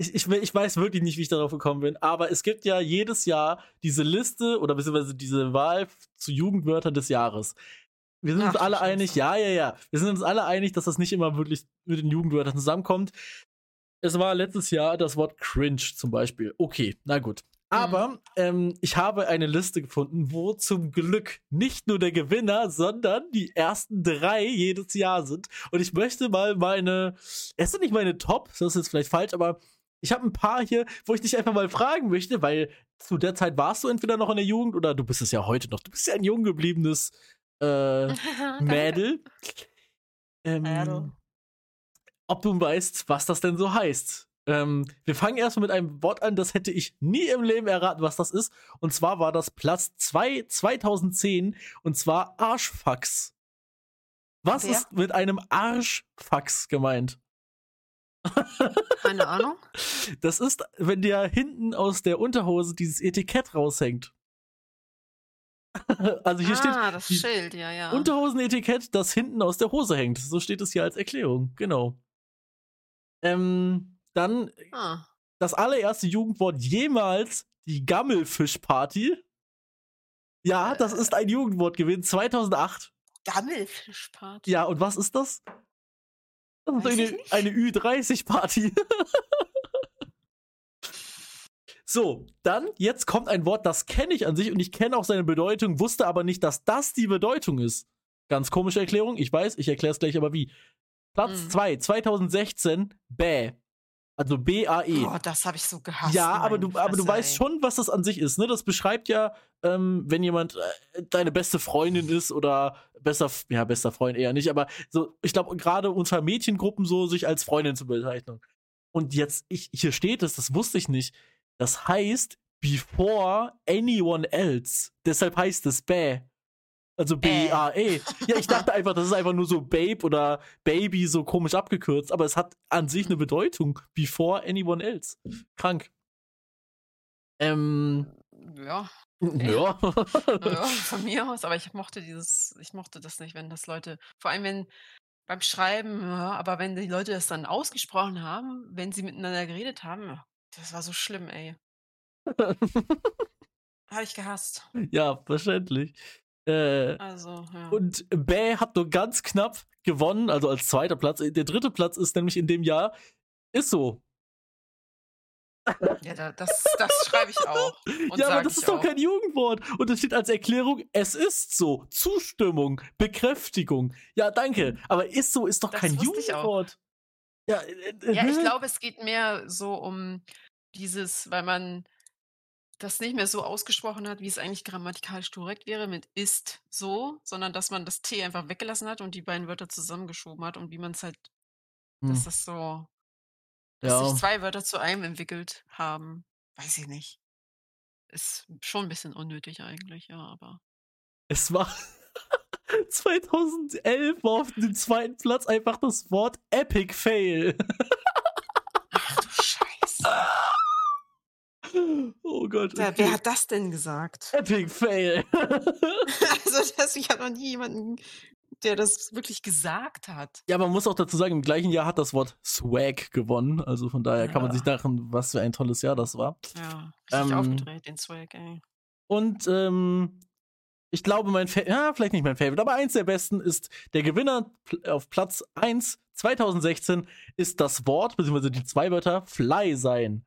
ich ich ich weiß wirklich nicht, wie ich darauf gekommen bin, aber es gibt ja jedes Jahr diese Liste oder beziehungsweise diese Wahl zu Jugendwörtern des Jahres. Wir sind uns Ach du alle einig ja, ja, ja. Wir sind uns alle einig, dass das nicht immer wirklich mit den Jugendwörtern zusammenkommt. Es war letztes Jahr das Wort cringe zum Beispiel. Okay, na gut. Mhm. Aber ähm, ich habe eine Liste gefunden, wo zum Glück nicht nur der Gewinner, sondern die ersten drei jedes Jahr sind. Und ich möchte mal meine, es sind nicht meine Top, das ist jetzt vielleicht falsch, aber ich habe ein paar hier, wo ich dich einfach mal fragen möchte, weil zu der Zeit warst du entweder noch in der Jugend oder du bist es ja heute noch. Du bist ja ein jung gebliebenes äh. Mädel. Ähm, Mädel. ob du weißt, was das denn so heißt. Ähm, wir fangen erstmal mit einem Wort an, das hätte ich nie im Leben erraten, was das ist. Und zwar war das Platz 2 2010 und zwar Arschfax. Was Wer? ist mit einem Arschfax gemeint? Keine Ahnung. Das ist, wenn dir hinten aus der Unterhose dieses Etikett raushängt. also hier steht Ah, das die Schild, ja, ja. Unterhosenetikett, das hinten aus der Hose hängt. So steht es hier als Erklärung, genau. Ähm, dann Ah. das allererste Jugendwort jemals, die Gammelfischparty. Ja, das ist ein Jugendwort gewesen, 2008. Gammelfischparty. Ja, und was ist das? Das ist eine, eine Ü30-Party. so, dann, jetzt kommt ein Wort, das kenne ich an sich und ich kenne auch seine Bedeutung, wusste aber nicht, dass das die Bedeutung ist. Ganz komische Erklärung, ich weiß, ich erkläre es gleich aber wie. Platz Mhm. 2, 2016, Bäh. Also B-A-E. Boah, das habe ich so gehasst. Ja, aber du, aber du weißt ey. schon, was das an sich ist. Ne? Das beschreibt ja, ähm, wenn jemand äh, deine beste Freundin ist oder besser, ja, bester Freund eher nicht, aber so, ich glaube, gerade unter Mädchengruppen so sich als Freundin zu bezeichnen. Und jetzt, ich, hier steht es, das wusste ich nicht. Das heißt, before anyone else. Deshalb heißt es Bäh. Also B-A-E. Ja, ich dachte einfach, das ist einfach nur so Babe oder Baby so komisch abgekürzt, aber es hat an sich eine Bedeutung. Before anyone else. Krank. Ähm, Ja, ja. ja, von mir aus, aber ich mochte dieses, ich mochte das nicht, wenn das Leute, vor allem wenn beim Schreiben, ja, aber wenn die Leute das dann ausgesprochen haben, wenn sie miteinander geredet haben, das war so schlimm, ey. Habe ich gehasst. ja, verständlich. Äh, Also, ja. und Bäh hat nur ganz knapp gewonnen, also als zweiter Platz. Der dritte Platz ist nämlich in dem Jahr, ist so. ja, da, das, das schreibe ich auch. Und ja, aber das ist doch auch. kein Jugendwort. Und es steht als Erklärung, es ist so. Zustimmung, Bekräftigung. Ja, danke. Aber ist so ist doch Das kein wusste ich. Jugendwort. Ja, äh, äh, Ja, ich glaube, es geht mehr so um dieses, weil man das nicht mehr so ausgesprochen hat, wie es eigentlich grammatikalisch korrekt wäre, mit ist so, sondern dass man das T einfach weggelassen hat und die beiden Wörter zusammengeschoben hat und wie man es halt dass Hm. das so dass sich Ja. 2 Wörter zu einem entwickelt haben. Weiß ich nicht. Ist schon 'n bisschen unnötig eigentlich, ja, aber Es war 2011 war auf dem 2. Platz einfach das Wort Epic Fail. Ach du Scheiße. Oh Gott. Wer okay. wer hat das denn gesagt? Epic Fail. Also, das ich habe noch nie jemanden, der das wirklich gesagt hat. Ja, man muss auch dazu sagen, im gleichen Jahr hat das Wort Swag gewonnen. Also von daher kann man sich Ja. dachten, was für ein tolles Jahr das war. Ja, richtig Ähm. aufgedreht, den Swag, ey. Und ähm, ich glaube, mein Fa ja, vielleicht nicht mein Favorite, aber eins der besten ist der Gewinner auf Platz 1 2016 ist das Wort, beziehungsweise die zwei Wörter Fly sein.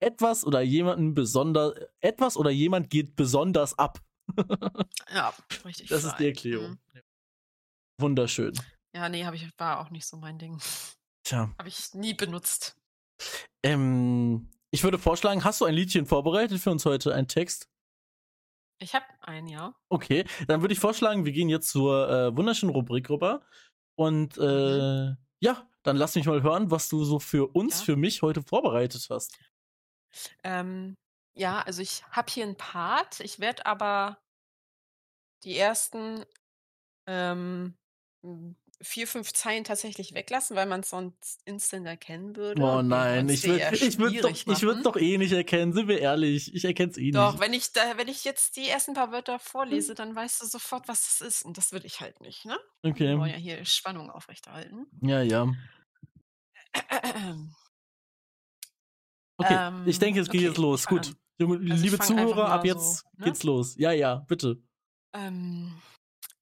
Etwas oder jemanden besonders, etwas oder jemand geht besonders ab. Ja, richtig Das ist die. Erklärung. Mhm. Wunderschön. Ja, ne, habe ich war auch nicht so mein Ding. Tja. Habe ich nie benutzt. Ähm, ich würde vorschlagen, hast du ein Liedchen vorbereitet für uns heute, ein Text? Ich habe einen, ja. Okay, dann würde ich vorschlagen, wir gehen jetzt zur äh, wunderschönen Rubrik rüber. Und äh, ja, dann lass mich mal hören, was du so für uns, Ja. für mich heute vorbereitet hast. Ähm, ja, also ich habe hier 'n Part. Ich werde aber die ersten, ähm, hm, 4, 5 Zeilen tatsächlich weglassen, weil man's sonst instant erkennen würde. Oh nein, ich würde eher ich würd doch, ich doch eh nicht erkennen, sind wir ehrlich. Ich erkenn's eh Doch, nicht. wenn ich da wenn ich jetzt die ersten paar Wörter vorlese, dann weißt du sofort, was das ist und das will ich halt nicht, ne? Wir wollen ja Okay. hier Spannung aufrechterhalten. Ja, ja. Okay, ich Ähm, denke, es geht okay, jetzt los. ich Gut. an. Also, ich liebe Zuhörer, ab jetzt so, ne? geht's los. Ja, ja, bitte. Ähm,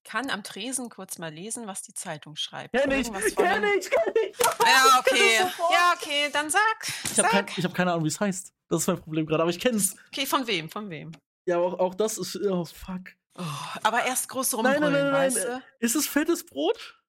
kann am Tresen kurz mal lesen, was die Zeitung schreibt. Kenn ich, kenn ich, kenn ich. Ja, Ich okay. Ja, okay, dann sag. Ich habe kein, ich hab keine Ahnung, wie es heißt. Das ist mein Problem gerade, aber ich kenn's. Okay, von wem? Von wem? Ja, auch, auch das ist. Oh, fuck. Oh, aber erst groß Nein, nein, rumbrüllen, nein, nein. weißt nein. du? Ist es fettes Brot?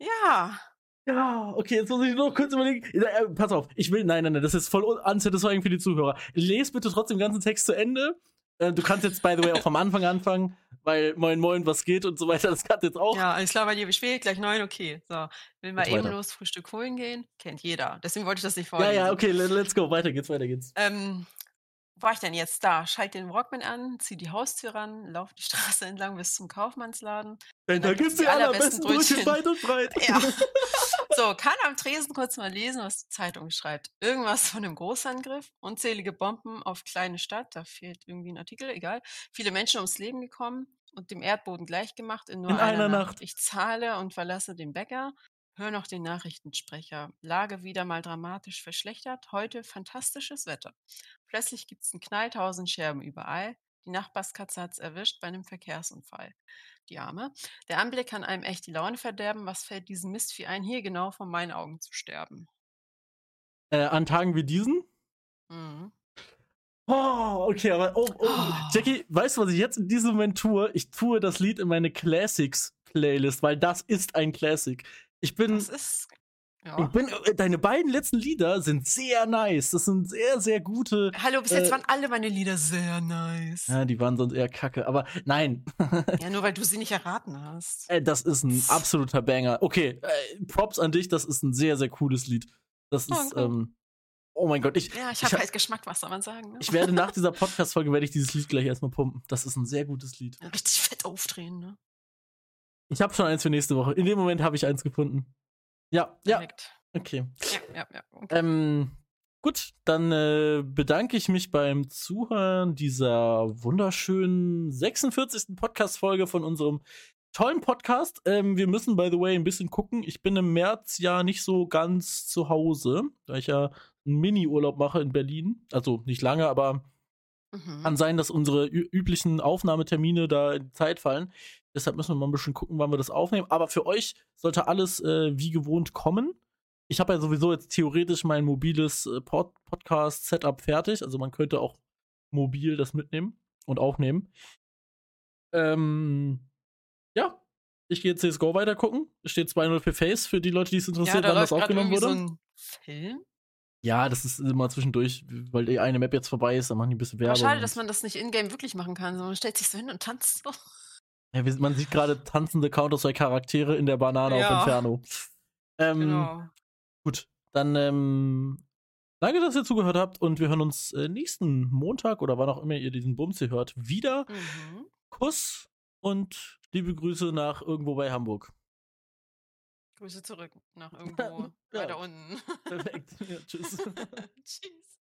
Ja. Ja, okay, jetzt muss ich noch kurz überlegen. Ja, äh, pass auf, ich will, nein, nein, nein, das ist voll un- unsatisfying für die Zuhörer. Lies bitte trotzdem den ganzen Text zu Ende. Äh, du kannst jetzt, by the way, auch vom Anfang anfangen, weil Moin Moin, was geht und so weiter, das kannst jetzt auch. Ja, alles klar, bei dir beschwert, gleich 9, okay. So, will mal eben los Frühstück holen gehen? Kennt jeder. Deswegen wollte ich das nicht Ja, vorlesen. ja, okay, le- let's go, weiter geht's, weiter geht's. Ähm, wo war ich denn jetzt? Da. Schalt den Walkman an, zieh die Haustür ran, lauf die Straße entlang bis zum Kaufmannsladen. Denn da gibt's die allerbesten allerbesten Brötchen. weit und breit. Ja. So, kann am Tresen kurz mal lesen, was die Zeitung schreibt. Irgendwas von einem Großangriff, unzählige Bomben auf kleine Stadt, da fehlt irgendwie ein Artikel, egal. Viele Menschen ums Leben gekommen und dem Erdboden gleichgemacht in nur In einer, einer Nacht. Nacht. Ich zahle und verlasse den Bäcker, hör noch den Nachrichtensprecher. Lage wieder mal dramatisch verschlechtert, heute fantastisches Wetter. Plötzlich gibt's einen Knall, tausend Scherben überall. Die Nachbarskatze hat's erwischt bei einem Verkehrsunfall. Die Arme. Der Anblick kann einem echt die Laune verderben. Was fällt diesem Mistvieh ein, hier genau vor meinen Augen zu sterben? Äh, an Tagen wie diesen? Mhm. Oh, okay, aber oh, oh. Oh. Jackie, weißt du, was ich jetzt in diesem Moment tue? Ich tue das Lied in meine Classics-Playlist, weil das ist ein Classic. Ich bin, Das ist. Ich Ja. bin, äh, deine beiden letzten Lieder sind sehr nice. Das sind sehr, sehr gute. Hallo, bis jetzt äh, waren alle meine Lieder sehr nice. Ja, die waren sonst eher kacke, aber nein. Ja, nur weil du sie nicht erraten hast. Äh, das ist ein absoluter Banger. Okay, äh, Props an dich, das ist ein sehr, sehr cooles Lied. Das ist, ähm, oh mein Gott, ich, Ja, ich habe hab- halt Geschmack, was soll man sagen? Ne? ich werde nach dieser Podcast-Folge werde ich dieses Lied gleich erstmal pumpen. Das ist ein sehr gutes Lied. Richtig fett aufdrehen, ne? Ich habe schon eins für nächste Woche. In dem Moment habe ich eins gefunden. Ja, ja, Perfekt. okay. Ja, ja, ja. Okay. Ähm, gut, dann äh, bedanke ich mich beim Zuhören dieser wunderschönen 46. Podcast-Folge von unserem tollen Podcast. Ähm, wir müssen, by the way, ein bisschen gucken. Ich bin im März ja nicht so ganz zu Hause, da ich ja einen Mini-Urlaub mache in Berlin. Also nicht lange, aber Mhm. kann sein, dass unsere üblichen Aufnahmetermine da in die Zeit fallen. Deshalb müssen wir mal ein bisschen gucken, wann wir das aufnehmen. Aber für euch sollte alles äh, wie gewohnt kommen. Ich habe ja sowieso jetzt theoretisch mein mobiles äh, Pod Podcast-Setup fertig. Also man könnte auch mobil das mitnehmen und aufnehmen. Ähm, ja, ich gehe jetzt CSGO weiter gucken. Es steht 2-0 für Face für die Leute, die es ja, interessiert, da wann das aufgenommen wurde. so ein Film. ja, das ist immer zwischendurch, weil die eine Map jetzt vorbei ist, dann machen die ein bisschen Aber Werbung. schade, und- dass man das nicht in-game wirklich machen kann. sondern Man stellt sich so hin und tanzt so. Ja, man sieht gerade tanzende Counter-Strike-Charaktere in der Banane Ja. auf Inferno. Ähm, Genau. Gut, dann ähm, danke, dass ihr zugehört habt und wir hören uns äh, nächsten Montag oder wann auch immer ihr diesen Bums hier hört, wieder. Mhm. Kuss und liebe Grüße nach irgendwo bei Hamburg. Grüße zurück nach irgendwo Ja. weiter unten. Perfekt. Ja, tschüss. Tschüss.